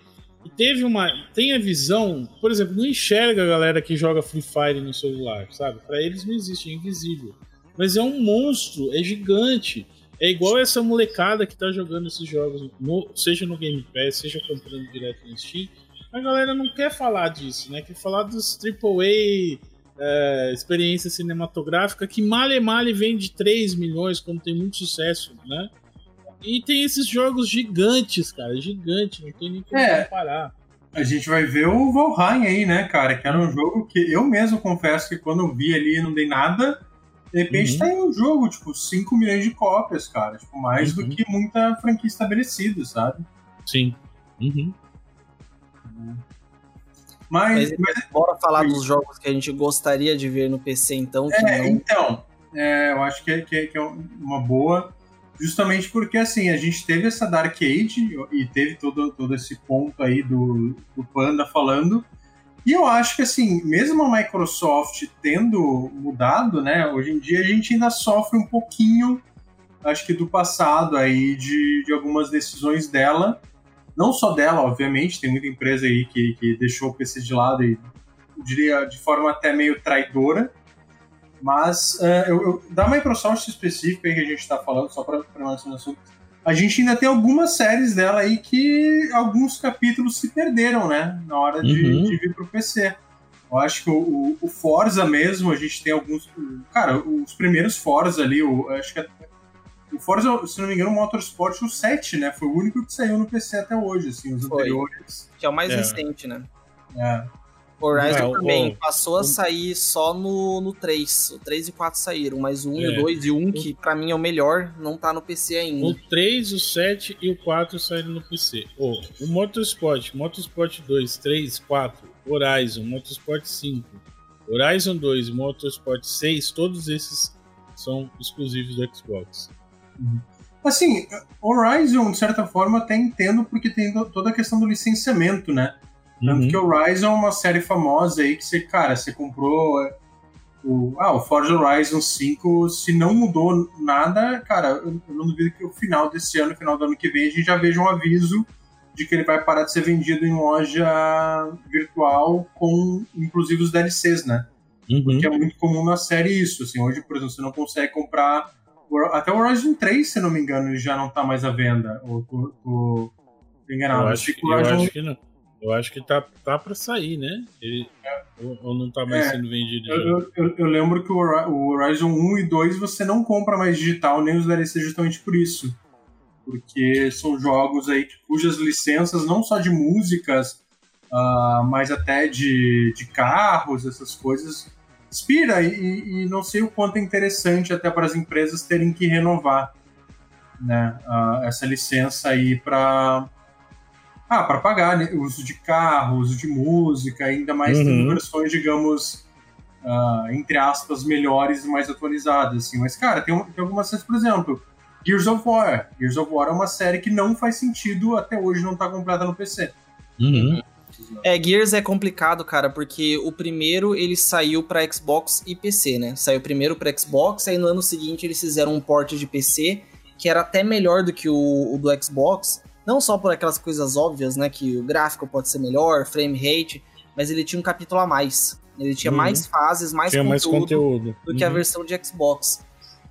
E teve uma. Tem a visão, por exemplo, não enxerga a galera que joga Free Fire no celular, sabe? Para eles não existe, é invisível. Mas é um monstro, é gigante É igual essa molecada que tá jogando esses jogos, no, seja no Game Pass, seja comprando direto no Steam. A galera não quer falar disso, né? Quer falar dos AAA é, experiência cinematográfica que male male vende 3 milhões quando tem muito sucesso, né? E tem esses jogos gigantes, cara, gigante, não tem nem como é, comparar. A gente vai ver o Valheim aí, né, cara? Que era um jogo que eu mesmo confesso que quando eu vi ali não dei nada. De repente uhum. tá em um jogo, tipo, 5 milhões de cópias, cara. Tipo, mais uhum. do que muita franquia estabelecida, sabe? Sim. Uhum. Mas, mas, mas, bora falar dos jogos que a gente gostaria de ver no PC, então. é, não... então. É, eu acho que é, que, é, que é uma boa. Justamente porque, assim, a gente teve essa Dark Age e teve todo, todo esse ponto aí do, do Panda falando. E eu acho que, assim, mesmo a Microsoft tendo mudado, né, hoje em dia a gente ainda sofre um pouquinho, acho que do passado aí, de, de algumas decisões dela. Não só dela, obviamente, tem muita empresa aí que, que deixou o PC de lado e, diria, de forma até meio traidora. Mas uh, eu, eu, da Microsoft específica que a gente está falando, só para permanecer no assunto, a gente ainda tem algumas séries dela aí que alguns capítulos se perderam, né? Na hora de, uhum. de vir pro PC. Eu acho que o, o, Forza mesmo, a gente tem alguns. Cara, os primeiros Forza ali, o, acho que o Forza, se não me engano, o Motorsport o 7, né? Foi o único que saiu no PC até hoje, assim, os Foi. anteriores. Que é o mais é. recente, né? É. Horizon é, também o, passou a sair só no, no 3. O 3 e o 4 saíram, mas o 1 é. e o 2 e o 1, que pra mim é o melhor, não tá no PC ainda. O 3, o 7 e o 4 saíram no PC. Oh, o Motorsport, Motorsport 2, 3, 4, Horizon, Motorsport 5, Horizon 2 e Motorsport 6, todos esses são exclusivos do Xbox. Uhum. Assim, Horizon, de certa forma, até entendo porque tem toda a questão do licenciamento, né? Tanto uhum. que Horizon é uma série famosa aí que você, cara, você comprou é, o, ah, o Forza Horizon 5, se não mudou nada, cara, eu, eu não duvido que o final desse ano, final do ano que vem, a gente já veja um aviso de que ele vai parar de ser vendido em loja virtual com, inclusive, os DLCs, né? Uhum. Porque é muito comum na série isso, assim, hoje, por exemplo, você não consegue comprar até o Horizon 3, se não me engano, já não tá mais à venda, ou tô, tô enganado. Eu acho, eu acho que não. Eu acho que tá, tá pra sair, né? Ele, ou, ou, não tá mais é, sendo vendido. Eu, eu, eu, lembro que o Horizon 1 e 2 você não compra mais digital, nem os DLC justamente por isso. Porque são jogos aí cujas licenças, não só de músicas, uh, mas até de, de carros, essas coisas, expira. E, e, não sei o quanto é interessante até para as empresas terem que renovar né, uh, essa licença aí para ah, para pagar né, uso de carro, uso de música, ainda mais uhum. tendo versões, digamos, uh, entre aspas, melhores e mais atualizadas. Assim. Mas, cara, tem, tem algumas séries, por exemplo, Gears of War. Gears of War é uma série que não faz sentido até hoje não tá completa no PC. Uhum. É, Gears é complicado, cara, porque o primeiro ele saiu para Xbox e PC, né? Saiu primeiro para Xbox, aí no ano seguinte eles fizeram um port de PC que era até melhor do que o, o do Xbox, não só por aquelas coisas óbvias, né? Que o gráfico pode ser melhor, frame rate, mas ele tinha um capítulo a mais. Ele tinha uhum. mais fases, mais tinha conteúdo, mais conteúdo, do uhum. que a uhum. versão de Xbox.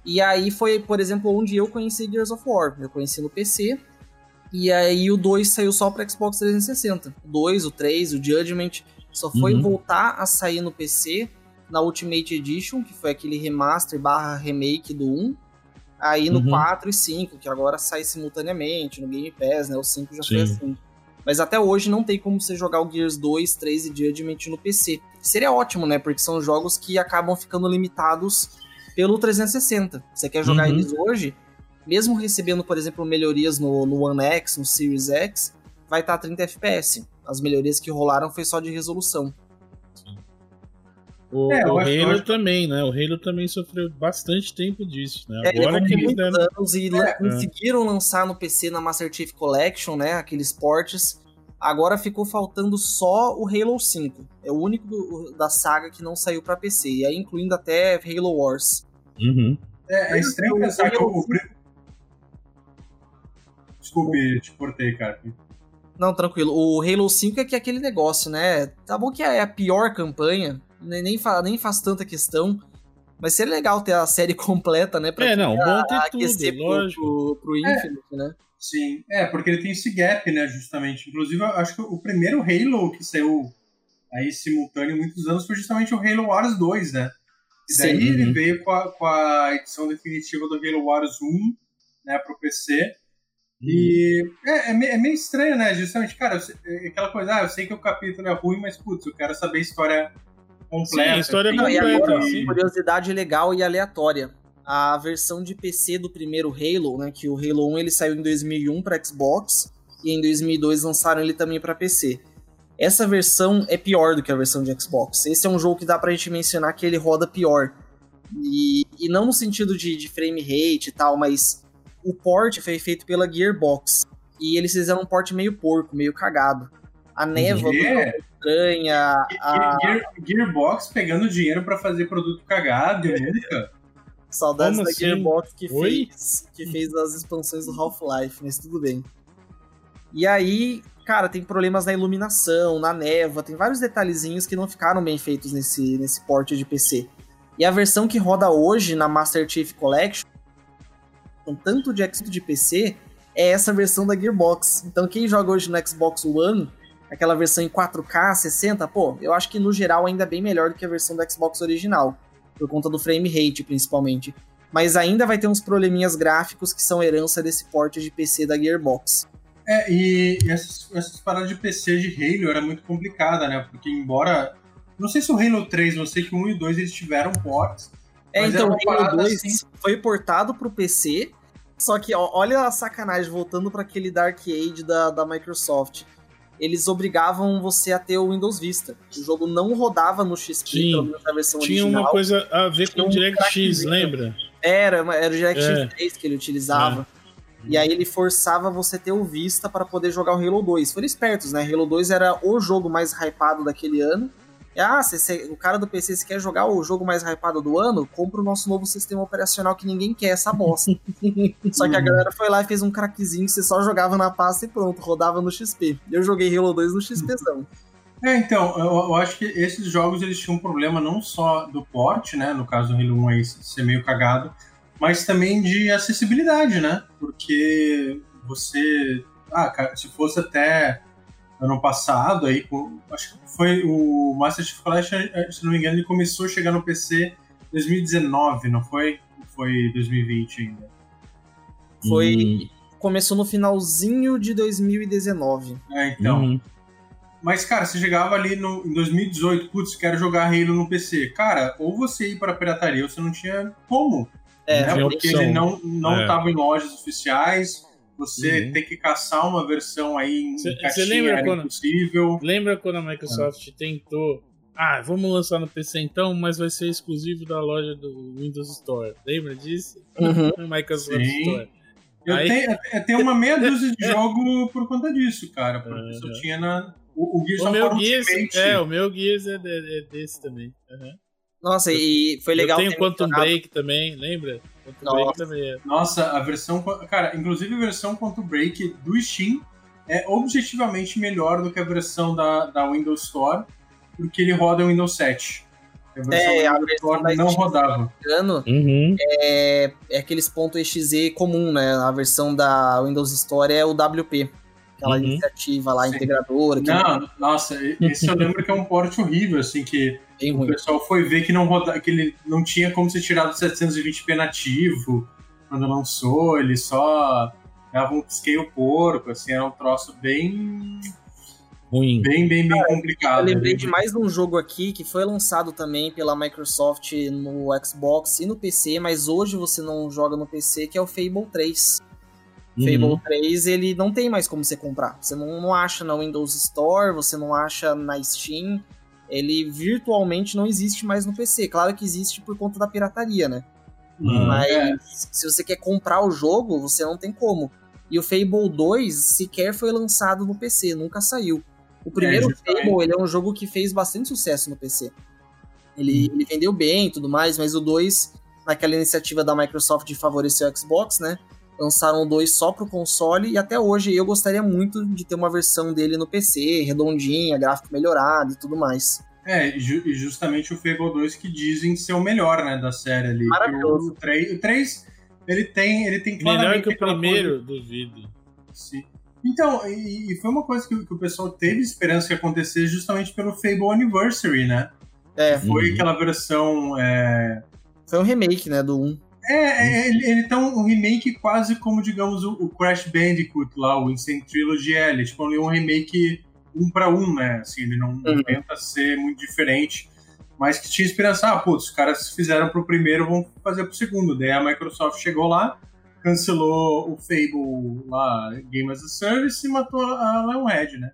E aí foi, por exemplo, onde eu conheci Gears of War. Eu conheci no PC. E aí o 2 saiu só para Xbox 360. O 2, o 3, o Judgment só foi uhum. voltar a sair no PC na Ultimate Edition, que foi aquele remaster barra remake do 1. Aí no uhum. 4 e 5, que agora sai simultaneamente no Game Pass, né? O 5 já Sim. foi assim. Mas até hoje não tem como você jogar o Gears 2, 3 e Judgment no PC. Seria ótimo, né? Porque são jogos que acabam ficando limitados pelo 360. Você quer jogar uhum. eles hoje, mesmo recebendo, por exemplo, melhorias no, no One X, no Series X, vai estar tá 30 FPS. As melhorias que rolaram foi só de resolução. O, é, o Halo também, né? O Halo também sofreu bastante tempo disso, né? É, Agora que eles deram... anos e é. conseguiram lançar no PC na Master Chief Collection, né? Aqueles portes. Agora ficou faltando só o Halo 5. É o único do, da saga que não saiu para PC. E aí incluindo até Halo Wars. Uhum. É, é estranho pensar que o... Desculpe, te cortei, cara. Não, tranquilo. O Halo 5 é que é aquele negócio, né? Tá bom que é a pior campanha, nem, nem, faz, nem faz tanta questão. Mas seria legal ter a série completa, né? Pra é, não, bom ter tudo, lógico. Pro, pro Infinite, é, né? Sim, é, porque ele tem esse gap, né, justamente. Inclusive, eu acho que o primeiro Halo que saiu aí simultâneo muitos anos foi justamente o Halo Wars 2, né? E daí Sim, ele uhum. veio com a, com a edição definitiva do Halo Wars 1, né, pro PC. E é, é, é, meio estranho, né? Justamente, cara, é aquela coisa, ah, eu sei que o capítulo é ruim, mas putz, eu quero saber a história completa. Sim, a história assim. completa. E agora, sim. curiosidade legal e aleatória. A versão de PC do primeiro Halo, né, que o Halo 1 ele saiu em 2001 para Xbox e em 2002 lançaram ele também para PC. Essa versão é pior do que a versão de Xbox. Esse é um jogo que dá pra gente mencionar que ele roda pior. E, e não no sentido de, de frame rate e tal, mas o port foi feito pela Gearbox. E eles fizeram um port meio porco, meio cagado. A névoa yeah. do estranha. A... Gear, Gearbox pegando dinheiro para fazer produto cagado, nunca. Saudades Como da assim? Gearbox que fez, que fez as expansões do Half-Life, mas tudo bem. E aí, cara, tem problemas na iluminação, na névoa, tem vários detalhezinhos que não ficaram bem feitos nesse, nesse port de PC. E a versão que roda hoje na Master Chief Collection com tanto de Xbox de PC é essa versão da Gearbox. Então quem joga hoje no Xbox One, aquela versão em 4K, 60, pô, eu acho que no geral ainda é bem melhor do que a versão do Xbox original, por conta do frame rate principalmente. Mas ainda vai ter uns probleminhas gráficos que são herança desse porte de PC da Gearbox. É, e essas, essas paradas de PC de Halo era muito complicada, né? Porque embora. Não sei se o Halo 3, não sei que o 1 e 2 eles tiveram ports, é, então, o Halo 2 assim. foi portado pro PC, só que ó, olha a sacanagem, voltando para aquele Dark Age da, da Microsoft. Eles obrigavam você a ter o Windows Vista. O jogo não rodava no XP, Sim, pelo menos na versão tinha original. Tinha uma coisa a ver com o DirectX, lembra? Era, era o DirectX é. 3 que ele utilizava. É. E aí ele forçava você ter o Vista para poder jogar o Halo 2. Foram espertos, né? Halo 2 era o jogo mais hypado daquele ano. Ah, cê, cê, o cara do PC, se quer jogar o jogo mais hypado do ano, compra o nosso novo sistema operacional que ninguém quer, essa bosta. só que a galera foi lá e fez um crackzinho que você só jogava na pasta e pronto, rodava no XP. Eu joguei Halo 2 no XPzão. É, então, eu, eu, acho que esses jogos eles tinham um problema não só do porte, né, no caso do Halo 1 aí ser meio cagado, mas também de acessibilidade, né? Porque você, ah, se fosse até ano passado, aí, acho que foi o Master Chief Collection, é, se não me engano, ele começou a chegar no PC em 2019, não foi? Ou foi 2020 ainda? Foi. Hum. Começou no finalzinho de 2019. É, então. Uhum. Mas, cara, você chegava ali no, em 2018, putz, quero jogar Halo no PC. Cara, ou você ir para pirataria ou você não tinha como. É, né? Porque opção. ele não, não é. tava em lojas oficiais você uhum. tem que caçar uma versão aí em cê, caixinha, lembra era quando, impossível. Lembra quando a Microsoft ah. tentou ah, vamos lançar no PC então, mas vai ser exclusivo da loja do Windows Store. Lembra disso? Uhum. Microsoft Sim. Store. Eu, Aí... tenho, eu tenho uma meia dúzia de jogo por conta disso, cara. Porque uhum. só tinha na. O, o Gears o meu Gears, É, o meu Gears é, de, é desse também. Uhum. Nossa, e foi legal. Eu tenho Quantum Break também, lembra? Nossa. É. Nossa, a versão. Cara, inclusive a versão Quantum Break do Steam é objetivamente melhor do que a versão da, da Windows Store, porque ele roda em Windows 7. A versão é, a versão da não rodava. Uhum. É, é aqueles pontos .exe comum, né? A versão da Windows Store é o WP. Aquela uhum. iniciativa lá, Sim. integradora. Não, nossa, esse eu lembro que é um porte horrível, assim, que Bem o ruim. pessoal foi ver que não roda, que ele não tinha como ser tirado 720p nativo quando lançou, ele só dava um scale porco, assim, era um troço bem ruim. Bem, bem, bem complicado. Eu lembrei de mais um jogo aqui que foi lançado também pela Microsoft no Xbox e no PC, mas hoje você não joga no PC, que é o Fable 3. Uhum. Fable 3, ele não tem mais como você comprar. Você não, não acha na Windows Store, você não acha na Steam ele virtualmente não existe mais no PC. Claro que existe por conta da pirataria, né? Hum, Mas é. se você quer comprar o jogo, você não tem como. E o Fable 2 sequer foi lançado no PC, nunca saiu. O primeiro é, Fable ele é um jogo que fez bastante sucesso no PC. Ele, hum. ele vendeu bem e tudo mais, mas o 2, naquela iniciativa da Microsoft de favorecer o Xbox, né? Lançaram o 2 só pro console e até hoje eu gostaria muito de ter uma versão dele no PC, redondinha, gráfico melhorado e tudo mais. É, e justamente o Fable 2 que dizem ser o melhor, né, da série ali. Maravilhoso. O 3, o 3 ele tem, ele tem Melhor que o primeiro, coisa... duvido. Sim. Então, e, e, foi uma coisa que, que, o pessoal teve esperança que acontecesse justamente pelo Fable Anniversary, né? É. Foi uhum. aquela versão. É... Foi um remake, né, do 1. É, é ele, ele tem um remake quase como, digamos, o, o Crash Bandicoot lá, o Insane Trilogy L. É, tipo, um remake um para um, né? Assim, ele não, não uhum. tenta ser muito diferente, mas que tinha esperança, ah, putz, os caras fizeram pro primeiro, vão fazer pro segundo. Daí a Microsoft chegou lá, cancelou o Fable lá, Game as a Service, e matou a Lionhead, né?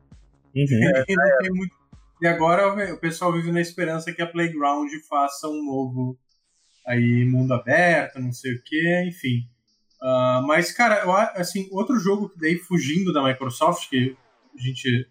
Uhum. E, é, muito... e agora o pessoal vive na esperança que a Playground faça um novo aí mundo aberto, não sei o que, enfim. Uh, mas, cara, eu, assim, outro jogo que daí fugindo da Microsoft, que a gente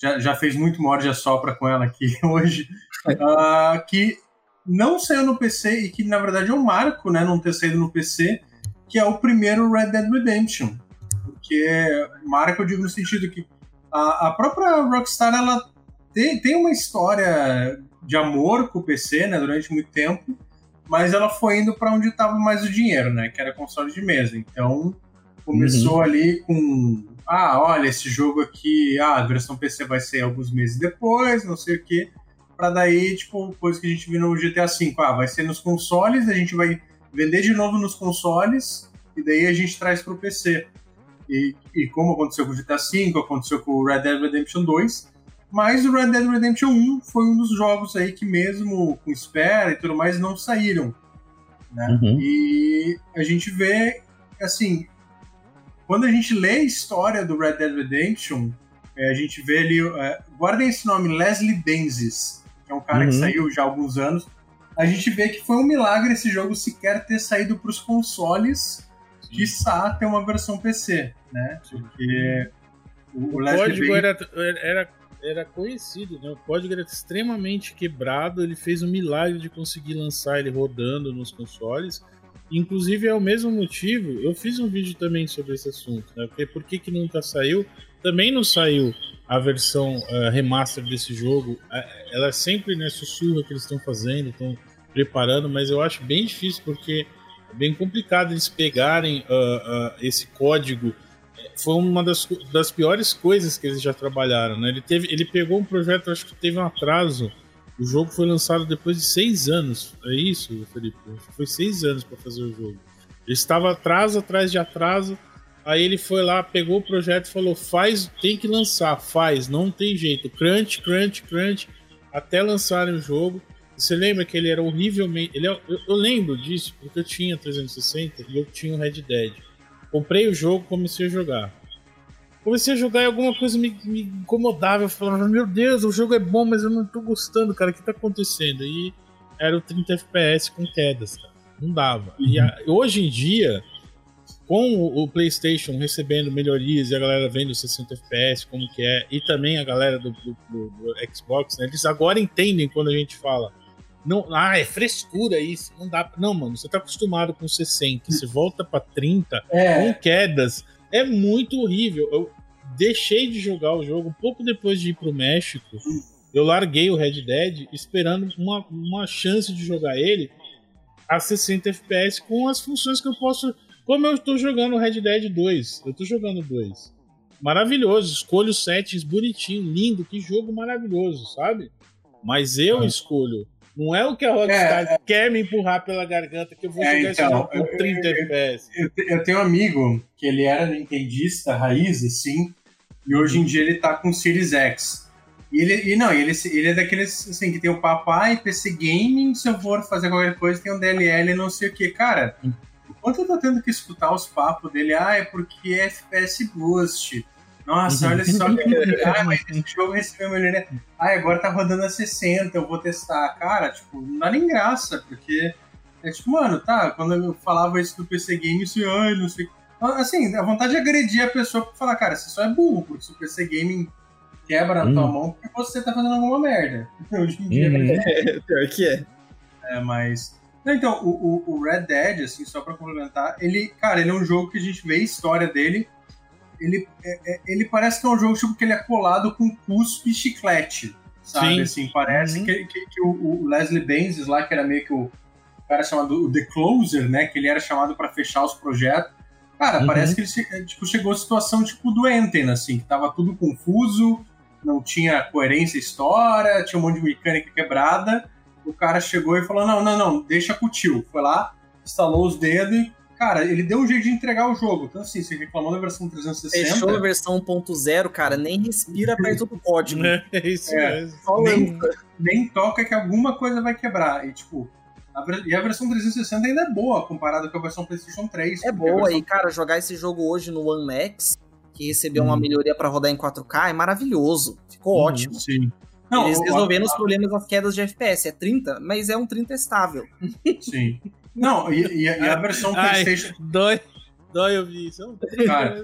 já, já fez muito morde a sopra com ela aqui hoje, uh, que não saiu no PC e que na verdade é um marco, né, não ter saído no PC, que é o primeiro Red Dead Redemption. Porque marca, eu digo no sentido que a, a própria Rockstar, ela tem, tem uma história de amor com o PC, né, durante muito tempo, mas ela foi indo para onde estava mais o dinheiro, né, que era console de mesa. Então, começou uhum. ali com ah, olha, esse jogo aqui, ah, a versão PC vai ser alguns meses depois, não sei o quê, para daí, tipo, coisa que a gente viu no GTA V, ah, vai ser nos consoles, a gente vai vender de novo nos consoles, e daí a gente traz para o PC. E, e como aconteceu com o GTA V, aconteceu com o Red Dead Redemption 2, mas o Red Dead Redemption 1 foi um dos jogos aí que mesmo com espera e tudo mais, não saíram. Né? Uhum. E a gente vê, assim, quando a gente lê a história do Red Dead Redemption, é, a gente vê ali. É, guardem esse nome, Leslie Benzies, que é um cara uhum. que saiu já há alguns anos. A gente vê que foi um milagre esse jogo sequer ter saído para os consoles, quiçá ter uma versão PC, né? Porque o, o código era, era, era conhecido, né? O código era extremamente quebrado, ele fez um milagre de conseguir lançar ele rodando nos consoles. Inclusive é o mesmo motivo, eu fiz um vídeo também sobre esse assunto, né? Porque por que, que nunca saiu? Também não saiu a versão uh, remaster desse jogo. Uh, ela é sempre né, sussurra que eles estão fazendo, estão preparando, mas eu acho bem difícil porque é bem complicado eles pegarem uh, esse código. Foi uma das, das piores coisas que eles já trabalharam, né? Ele, teve, ele pegou um projeto, acho que teve um atraso o jogo foi lançado depois de seis anos. É isso, Felipe? Foi seis anos para fazer o jogo. Ele estava atraso atrás de atraso. Aí ele foi lá, pegou o projeto e falou: faz, tem que lançar, faz, não tem jeito. Crunch, crunch, crunch, até lançarem o jogo. Você lembra que ele era horrivelmente. Ele, é, eu, eu, lembro disso, porque eu tinha 360 e eu tinha o Red Dead. Comprei o jogo comecei a jogar comecei a jogar e alguma coisa me, me incomodava. Eu falava, meu Deus, o jogo é bom, mas eu não tô gostando, cara. O que tá acontecendo? E era o 30 FPS com quedas, cara. Não dava. Uhum. E a, hoje em dia, com o, o, PlayStation recebendo melhorias e a galera vendo 60 FPS, como que é, e também a galera do, do, do, do Xbox, né, eles agora entendem quando a gente fala. Não, ah, é frescura isso. Não dá. Não, mano, você tá acostumado com 60, você volta pra 30 é. com quedas. É muito horrível. Eu, deixei de jogar o jogo pouco depois de ir pro México. Eu larguei o Red Dead esperando uma, uma chance de jogar ele a 60 FPS com as funções que eu posso. Como eu estou jogando o Red Dead 2. Eu estou jogando 2. Maravilhoso. Escolho settings bonitinho, lindo. Que jogo maravilhoso, sabe? Mas eu ah. escolho. Não é o que a Rockstar é, é, quer me empurrar pela garganta que eu vou é, jogar então, esse jogo com 30 FPS. Eu, eu, tenho um amigo que ele era nintendista raiz, assim, e hoje em dia ele tá com Series X. E ele, e não, ele, ele é daqueles assim que tem o papai, PC Gaming, se eu for fazer qualquer coisa, tem um DLL não sei o que. Cara, enquanto eu tô tendo que escutar os papos dele, ah, é porque é FPS Boost. Nossa, olha só que. ah, mas esse jogo recebeu melhoria. Ah, agora tá rodando a 60, eu vou testar. Cara, tipo, não dá nem graça, porque. É tipo, mano, tá, quando eu falava isso do PC Game, isso, ai, não sei Assim, a vontade de agredir a pessoa pra falar, cara, você só é burro, porque se o PC Gaming quebra na hum. tua mão, porque você tá fazendo alguma merda. Hoje em dia. Hum. É, pior que é. É, mas. Então, o, o, Red Dead, assim, só pra complementar, ele, cara, ele é um jogo que a gente vê a história dele. Ele, é, é, ele parece que é um jogo tipo, que ele é colado com cuspe e chiclete, sabe? Sim. Assim, parece uhum. que, que, que o, o, Leslie Benzies lá, que era meio que o cara chamado The Closer, né? Que ele era chamado para fechar os projetos. Cara, uhum. parece que ele tipo, chegou a situação tipo do Enten, assim, que tava tudo confuso, não tinha coerência história, tinha um monte de mecânica quebrada. O cara chegou e falou: não, não, não, deixa com o tio. Foi lá, instalou os dedos e cara, ele deu um jeito de entregar o jogo. Então, assim, você reclamou da versão 360. Fechou a versão 1.0, cara, nem respira perto do código. É, isso é, mesmo. Nem, nem, toca que alguma coisa vai quebrar. E, tipo, a, e a versão 360 ainda é boa comparada com a versão PlayStation 3. É boa, versão... e, cara, jogar esse jogo hoje no One X, que recebeu hum. uma melhoria para rodar em 4K, é maravilhoso. Ficou hum, ótimo. Sim. Não, Eles resolveram os problemas das quedas de FPS. É 30, mas é um 30 estável. Sim. Não, e, e, a, versão PlayStation. dói. Dói ouvir isso. Cara,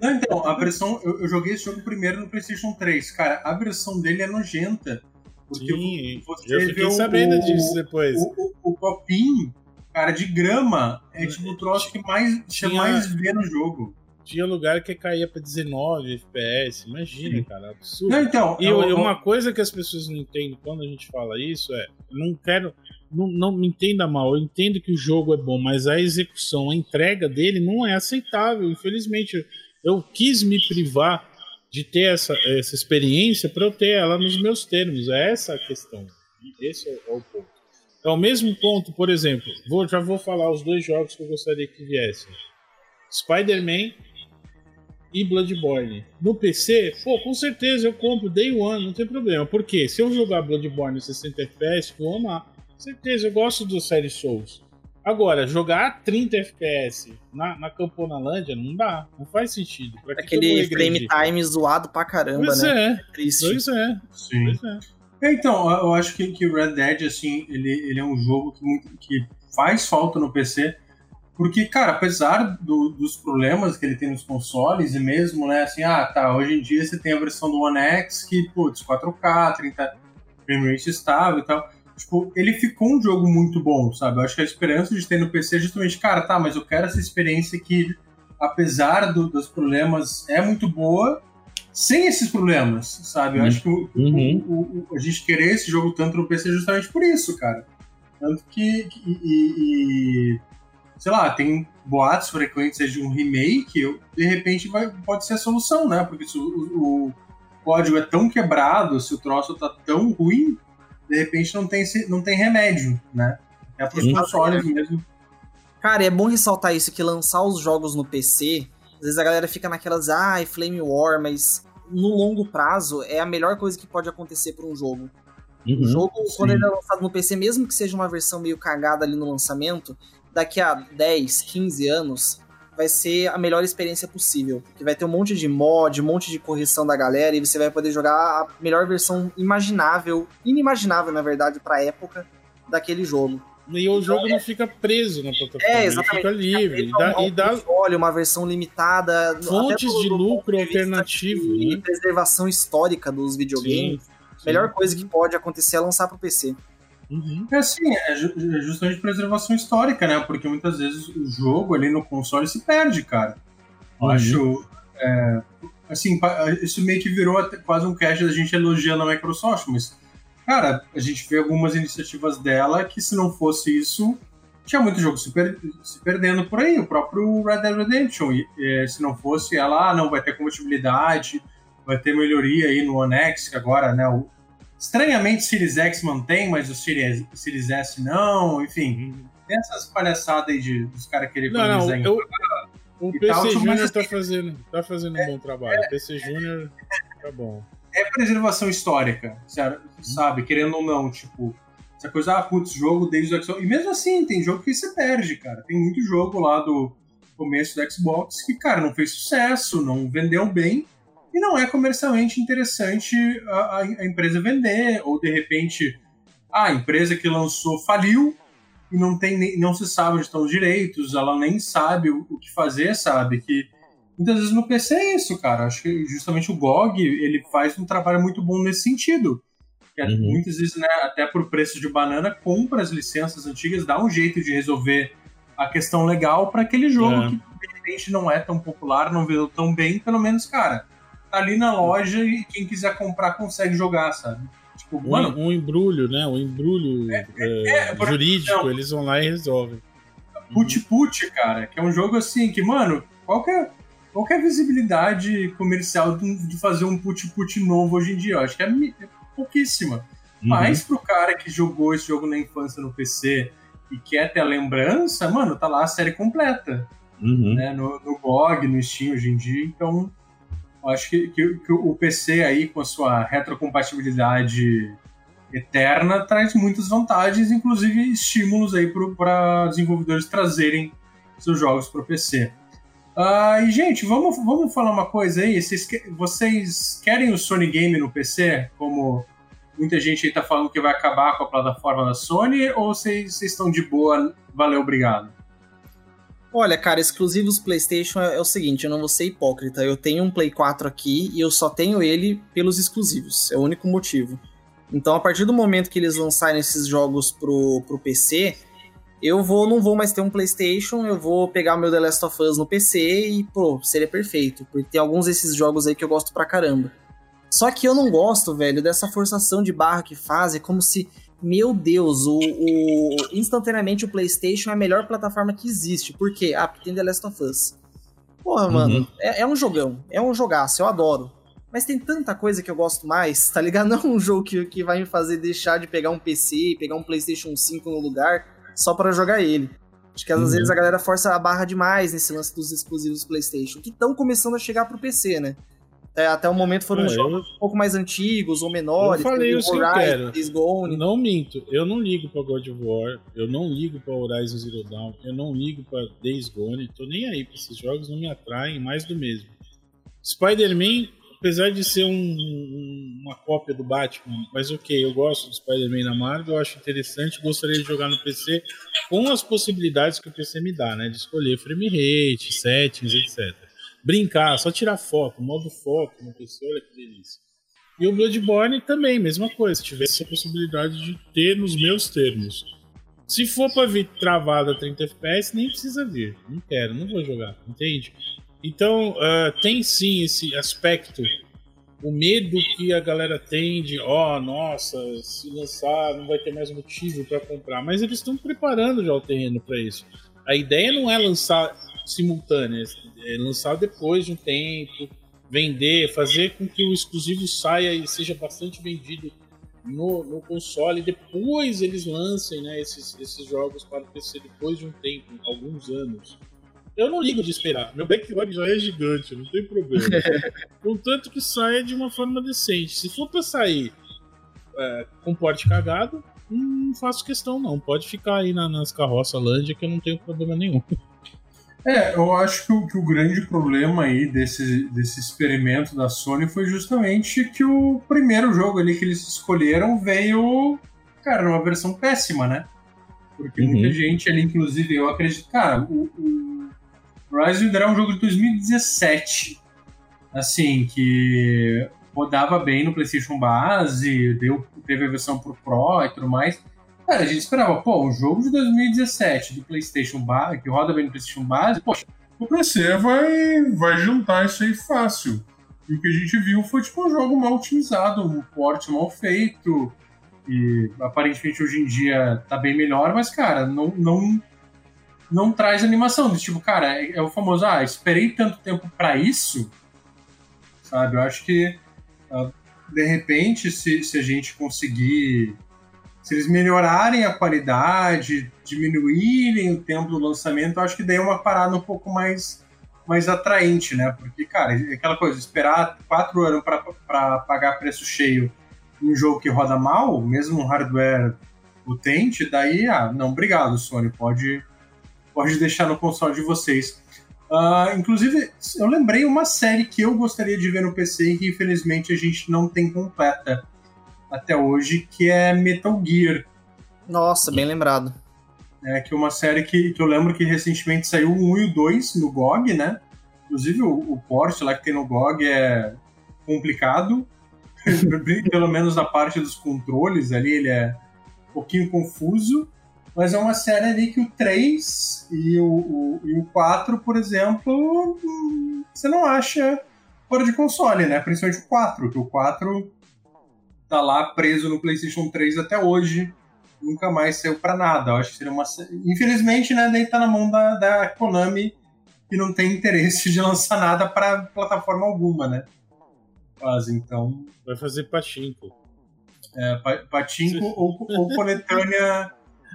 não, então, a versão. Eu, eu, joguei esse jogo primeiro no PlayStation 3. Cara, a versão dele é nojenta. Porque Sim, você eu fiquei sabendo o, disso depois. O, o, o, copinho, cara, de grama é tipo o troço que mais, tinha, você mais vê no jogo. Tinha lugar que caía pra 19 FPS. Imagina, Sim. cara, absurdo. Não, então, e eu, uma coisa que as pessoas não entendem quando a gente fala isso é: não quero não, não me entenda mal, eu entendo que o jogo é bom, mas a execução, a entrega dele não é aceitável. Infelizmente, eu quis me privar de ter essa, essa experiência para eu ter ela nos meus termos. É essa a questão. Esse é, o ponto. É o mesmo ponto, por exemplo, vou, já vou falar os dois jogos que eu gostaria que viessem: Spider-Man e Bloodborne. No PC, pô, com certeza eu compro Day One, não tem problema. Porque se eu jogar Bloodborne em 60 FPS, vou amar certeza, eu gosto do série Souls. Agora, jogar 30 FPS na, na Camponalândia não dá, não faz sentido. Pra Aquele frame time zoado pra caramba, pois né? É. é triste. Pois é. Sim. Pois é. é. Então, eu acho que, que Red Dead, assim, ele, ele é um jogo que, que faz falta no PC, porque, cara, apesar do, dos problemas que ele tem nos consoles, e mesmo, né, assim, ah, tá, hoje em dia você tem a versão do One X que, putz, 4K, 30 frame rate estável e tal, tipo, ele ficou um jogo muito bom, sabe? Eu acho que a esperança de ter no PC é justamente, cara, tá, mas eu quero essa experiência que, apesar do, dos problemas, é muito boa, sem esses problemas, sabe? Eu uhum. acho que o, uhum. o, o, a gente querer esse jogo tanto no PC é justamente por isso, cara. Tanto que. que e, e, sei lá, tem boatos frequentes de um remake, de repente vai, pode ser a solução, né? Porque se o, o código é tão quebrado, se o troço tá tão ruim, de repente não tem, não tem remédio, né? É para os consoles mesmo. Cara, é bom ressaltar isso, que lançar os jogos no PC, às vezes a galera fica naquelas, ah, Flame War, mas no longo prazo é a melhor coisa que pode acontecer para um jogo. Uhum, o jogo, sim. quando ele é lançado no PC, mesmo que seja uma versão meio cagada ali no lançamento, daqui a 10, 15 anos, vai ser a melhor experiência possível. Porque vai ter um monte de mod, um monte de correção da galera, e você vai poder jogar a melhor versão imaginável, inimaginável, na verdade, pra época daquele jogo. E o jogo não fica preso na plataforma, é, exatamente. ele fica livre. E dá. Olha, uma versão limitada. Fontes de lucro alternativo. E né? preservação histórica dos videogames. Sim, sim. Melhor coisa que pode acontecer é lançar pro PC. Uhum. É assim, é, é justamente preservação histórica, né? Porque muitas vezes o jogo ali no console se perde, cara. Uhum. acho. É, assim, isso meio que virou quase um cast da gente elogiando a Microsoft, mas, cara, a gente vê algumas iniciativas dela que se não fosse isso, tinha muito jogo se, per se perdendo por aí. O próprio Red Dead Redemption, e, e, se não fosse ela, ah, não, vai ter compatibilidade, vai ter melhoria aí no One X, agora, né, o, Estranhamente, o Series X mantém, mas o Series, o Series S não, enfim. Tem essas palhaçadas aí de, dos caras quererem não, não, eu, O PC tal, Júnior tá assim, fazendo, tá fazendo é, um bom trabalho. É, o PC Júnior tá bom. É preservação histórica, sabe? Uhum. Querendo ou não, tipo, essa coisa, ah, putz, jogo desde o Xbox. E mesmo assim, tem jogo que você perde, cara. Tem muito jogo lá do começo do Xbox que, cara, não fez sucesso, não vendeu bem e não é comercialmente interessante a, a, empresa vender, ou de repente a empresa que lançou faliu e não, tem, não se sabe onde estão os direitos, ela nem sabe o, o que fazer, sabe? Que muitas vezes no PC é isso, cara. Acho que justamente o GOG ele faz um trabalho muito bom nesse sentido. É, uhum. Muitas vezes, né, até por preço de banana, compra as licenças antigas, dá um jeito de resolver a questão legal para aquele jogo é. que de repente não é tão popular, não vendeu tão bem, pelo menos, cara tá ali na loja e quem quiser comprar consegue jogar, sabe? Tipo, um, mano, um embrulho, né? Um embrulho é, é, é, jurídico, exemplo, eles vão lá e resolvem. Put Put, cara, que é um jogo assim que, mano, qual que é, qual que é a visibilidade comercial de fazer um Put Put novo hoje em dia? Eu acho que é, é pouquíssima. Uhum. Mas pro cara que jogou esse jogo na infância no PC e quer ter a lembrança, mano, tá lá a série completa. Uhum. Né, no, no GOG, no Steam hoje em dia, então acho que, que, que, o PC aí, com a sua retrocompatibilidade eterna, traz muitas vantagens, inclusive estímulos aí para desenvolvedores trazerem seus jogos para o PC. Uh, e, gente, vamos, vamos falar uma coisa aí. Vocês, vocês querem o Sony Game no PC? Como muita gente aí tá falando que vai acabar com a plataforma da Sony, ou vocês, vocês estão de boa? Valeu, obrigado. Olha, cara, exclusivos PlayStation é, é, o seguinte, eu não vou ser hipócrita. Eu tenho um Play 4 aqui e eu só tenho ele pelos exclusivos. É o único motivo. Então, a partir do momento que eles lançarem esses jogos pro, pro PC, eu vou não vou mais ter um PlayStation, eu vou pegar meu The Last of Us no PC e, pô, seria perfeito. Porque tem alguns desses jogos aí que eu gosto pra caramba. Só que eu não gosto, velho, dessa forçação de barra que fazem, como se meu Deus, o, o, instantaneamente o PlayStation é a melhor plataforma que existe. Por quê? Ah, porque tem The Last of Us. Porra, uhum. mano, é, é, um jogão, é um jogaço, eu adoro. Mas tem tanta coisa que eu gosto mais, tá ligado? Não é um jogo que, que vai me fazer deixar de pegar um PC, pegar um PlayStation 5 no lugar só para jogar ele. Acho que às uhum. vezes a galera força a barra demais nesse lance dos exclusivos PlayStation, que estão começando a chegar pro PC, né? É, até o momento foram jogos eu... um pouco mais antigos ou menores. Eu falei o que eu quero. Gone. Não minto, eu não ligo pra God of War, eu não ligo pra Horizon Zero Dawn, eu não ligo pra Days Gone, tô nem aí pra esses jogos, não me atraem, mais do mesmo. Spider-Man, apesar de ser um, uma cópia do Batman, mas ok, eu gosto do Spider-Man na Marvel, eu acho interessante, gostaria de jogar no PC com as possibilidades que o PC me dá, né? De escolher frame rate, settings, etc brincar, só tirar foto, modo foto uma pessoa, olha que delícia. E o Bloodborne também, mesma coisa, se tivesse essa possibilidade de ter nos meus termos. Se for para vir travado a 30 FPS, nem precisa vir. Não quero, não vou jogar, entende? Então, uh, tem sim esse aspecto, o medo que a galera tem de, ó, oh, nossa, se lançar não vai ter mais motivo para comprar. Mas eles estão preparando já o terreno para isso. A ideia não é lançar simultâneas, é lançar depois de um tempo, vender, fazer com que o exclusivo saia e seja bastante vendido no, no console, depois eles lancem né, esses, esses jogos para o PC depois de um tempo, alguns anos. Eu não ligo de esperar. Meu backlog já é gigante, não tem problema. Contanto que saia de uma forma decente. Se for para sair é, com porte cagado, não faço questão não. Pode ficar aí na, nas carroças Lândia que eu não tenho problema nenhum. É, eu acho que o, que o, grande problema aí desse, desse experimento da Sony foi justamente que o primeiro jogo ali que eles escolheram veio, cara, numa versão péssima, né? Porque uhum. muita gente ali, inclusive eu acredito, cara, o, o Rise of é um jogo de 2017, assim, que rodava bem no PlayStation base, deu, teve a versão pro Pro e tudo mais. Cara, a gente esperava, pô, um jogo de 2017 do PlayStation base, que roda bem no PlayStation base, poxa, o PC vai, vai juntar isso aí fácil. E o que a gente viu foi tipo um jogo mal otimizado, um porte mal feito. E aparentemente hoje em dia tá bem melhor, mas, cara, não, não, não traz animação. Tipo, cara, é, é o famoso, ah, esperei tanto tempo para isso, sabe? Eu acho que, ah, de repente, se, se a gente conseguir se eles melhorarem a qualidade, diminuírem o tempo do lançamento, eu acho que daí é uma parada um pouco mais, mais atraente, né? Porque, cara, é aquela coisa, esperar quatro anos para pagar preço cheio um jogo que roda mal, mesmo um hardware potente, daí, ah, não, obrigado, Sony, pode, pode deixar no console de vocês. Uh, inclusive, eu lembrei uma série que eu gostaria de ver no PC e que infelizmente a gente não tem completa até hoje, que é Metal Gear. Nossa, bem lembrado. É, que é uma série que, que eu lembro que recentemente saiu o 1 e o 2 no GOG, né? Inclusive o, o port lá que tem no GOG é complicado, pelo menos na parte dos controles ali, ele é um pouquinho confuso, mas é uma série ali que o 3 e o, o, e o 4, por exemplo, hum, você não acha fora de console, né? Principalmente o 4, que o 4 tá lá preso no PlayStation 3 até hoje. Nunca mais saiu para nada. Eu acho que seria uma. Infelizmente, né? Daí tá na mão da, da Konami, que não tem interesse de lançar nada para plataforma alguma, né? Quase, então. Vai fazer Pachinko. É, Pachinko ou, ou coletânea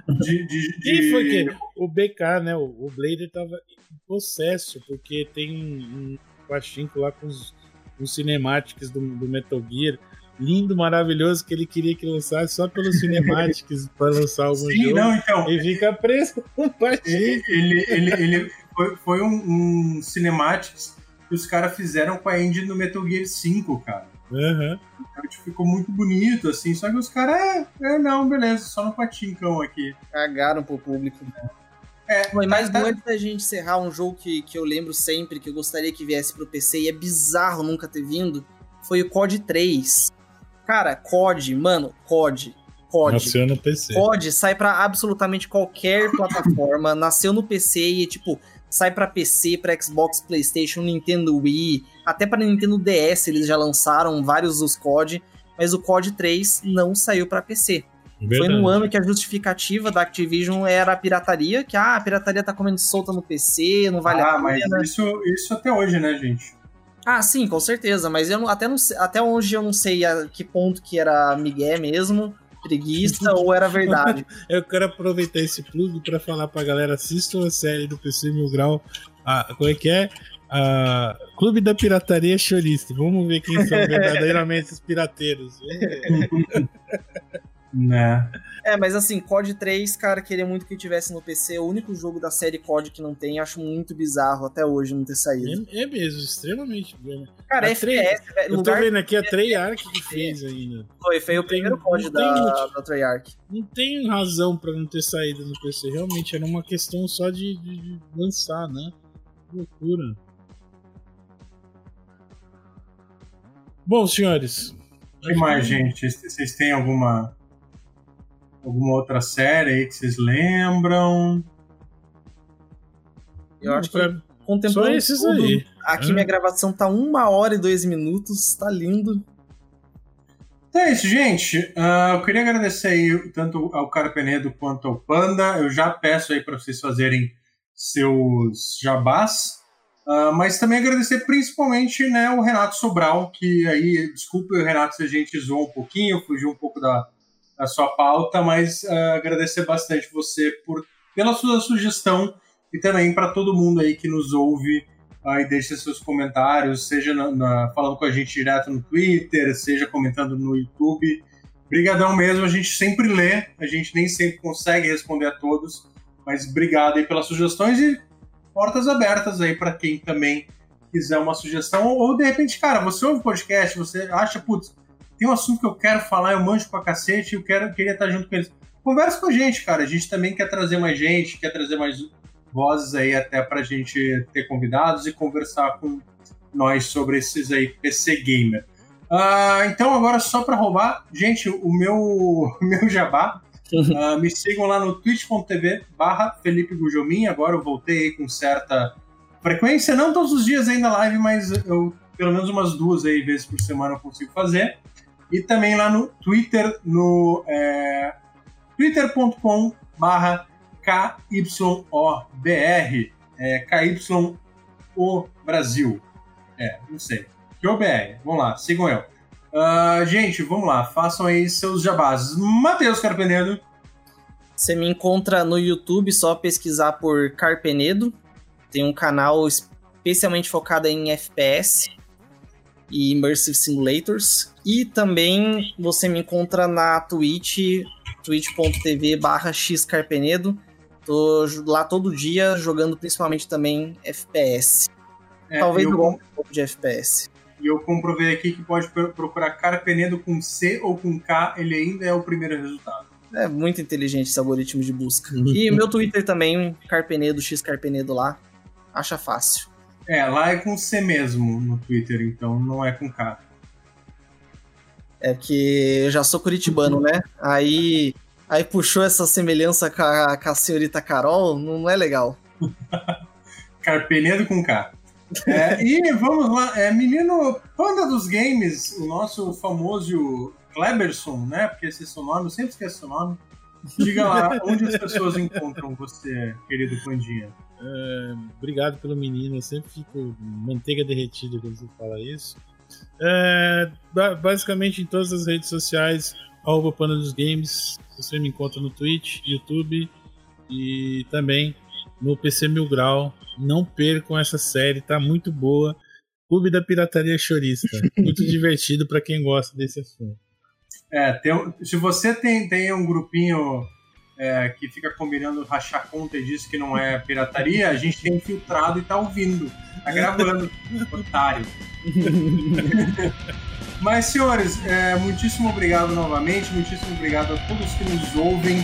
de. de, de... Quem foi que? O BK, né? O, o Blader tava em processo, porque tem um, Pachinko lá com os, os cinematics do, do Metal Gear lindo, maravilhoso que ele queria que lançasse só pelos cinematics para lançar algum Sim, jogo. Não, então, e fica preso com o Ele, ele, ele, foi, foi um, um cinematics que os caras fizeram com a engine do Metal Gear 5, cara. Uhum. Então, tipo, ficou muito bonito, assim, só que os caras, é, é, não, beleza, só no patincão aqui. Cagaram pro público. É, Foi mais tá, antes da gente encerrar um jogo que, que eu lembro sempre, que eu gostaria que viesse pro PC, e é bizarro nunca ter vindo, foi o COD 3. Cara, COD, mano, COD. COD. Nasceu no PC. COD sai para absolutamente qualquer plataforma, nasceu no PC e, tipo, sai para PC, para Xbox, PlayStation, Nintendo Wii, até para Nintendo DS eles já lançaram vários dos COD, mas o COD 3 não saiu para PC. Verdade. Foi no ano que a justificativa da Activision era a pirataria, que ah, a pirataria tá comendo solta no PC, não vale ah, a pena. Ah, mas isso, isso até hoje, né, gente? Ah, sim, com certeza, mas eu até, não, até hoje eu não sei a que ponto que era migué mesmo, preguiça ou era verdade. eu quero aproveitar esse plug para falar pra galera, assistam a série do PC Mil Grau, ah, como é que é? Ah, Clube da Pirataria Chorista. Vamos ver quem são verdadeiramente os pirateiros. Né? É, mas assim, COD 3, cara, queria muito que tivesse no PC. O único jogo da série COD que não tem, acho muito bizarro até hoje não ter saído. É, é mesmo, extremamente. Cara, a é FPS, velho. Eu tô vendo aqui a Treyarch que fez ainda. Foi, foi o primeiro COD da, da Treyarch. Não tem razão pra não ter saído no PC. Realmente, era uma questão só de, de, de lançar, né? Que loucura. Bom, senhores. O que mais, gente? Vocês têm alguma Alguma outra série aí que vocês lembram? Eu acho que contemplando Só esses tudo, aí. Aqui minha gravação tá uma hora e dois minutos, tá lindo. Então é isso, gente. Uh, eu queria agradecer aí tanto ao Carpenedo quanto ao Panda. Eu já peço aí para vocês fazerem seus jabás. Uh, mas também agradecer principalmente né, o Renato Sobral, que aí, desculpe o Renato se a gente zoou um pouquinho, fugiu um pouco da, a sua pauta, mas uh, agradecer bastante você por pela sua sugestão e também para todo mundo aí que nos ouve uh, e deixa seus comentários, seja na, na, falando com a gente direto no Twitter, seja comentando no YouTube. Obrigadão mesmo, a gente sempre lê, a gente nem sempre consegue responder a todos, mas obrigado aí pelas sugestões e portas abertas aí para quem também quiser uma sugestão ou, ou de repente, cara, você ouve o podcast, você acha, putz, tem um assunto que eu quero falar, eu manjo pra cacete, eu quero, queria estar junto com eles. Conversa com a gente, cara. A gente também quer trazer mais gente, quer trazer mais vozes aí até pra gente ter convidados e conversar com nós sobre esses aí PC Gamer. Uh, então, agora só para roubar, gente, o meu, meu jabá. Uh, me sigam lá no twitch.tv barra Felipe Gujomin. Agora eu voltei aí com certa frequência, não todos os dias ainda live, mas eu pelo menos umas duas aí vezes por semana eu consigo fazer. E também lá no Twitter, no é, twitter.com barra KYOBR. É, KYO Brasil. É, não sei. QOBR. Vamos lá, sigam eu. Uh, gente, vamos lá, façam aí seus jabás. Matheus Carpenedo. Você me encontra no YouTube, só pesquisar por Carpenedo. Tem um canal especialmente focado em FPS e Immersive Simulators. E também você me encontra na Twitch, twitch.tv barra xcarpenedo. Tô lá todo dia jogando principalmente também FPS. É, Talvez eu um pouco de FPS. E eu comprovei aqui que pode procurar Carpenedo com C ou com K, ele ainda é o primeiro resultado. É muito inteligente esse algoritmo de busca. e meu Twitter também, Carpenedo, X Carpenedo lá. Acha fácil. É, lá é com C mesmo no Twitter, então não é com K. É que eu já sou curitibano, né? Aí, aí puxou essa semelhança com a, com a senhorita Carol, não é legal. Carpenedo com K. É, e vamos lá, é, menino Panda dos Games, o nosso famoso Kleberson, né? Porque esse é seu nome, eu sempre esqueço seu nome. Diga lá, onde as pessoas encontram você, querido Pandinha? É, obrigado pelo menino, eu sempre fico manteiga derretida quando você fala isso. É, basicamente em todas as redes sociais, arroba Panda dos Games, você me encontra no Twitch, YouTube e também no PC Mil Grau. Não percam essa série, tá muito boa. Clube da Pirataria Chorista. Muito divertido para quem gosta desse assunto. É, tem, se você tem, tem um grupinho é, que fica combinando rachar conta e diz que não é pirataria, a gente tem infiltrado e tá ouvindo. Tá gravando, otário. Mas, senhores, é, muitíssimo obrigado novamente, muitíssimo obrigado a todos que nos ouvem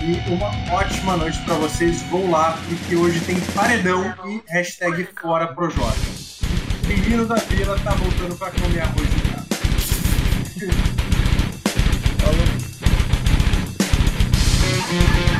e uma ótima noite para vocês. Vão lá, porque hoje tem paredão e hashtag fora Projota. Menino da Vila tá voltando para comer arroz de casa. Thank you.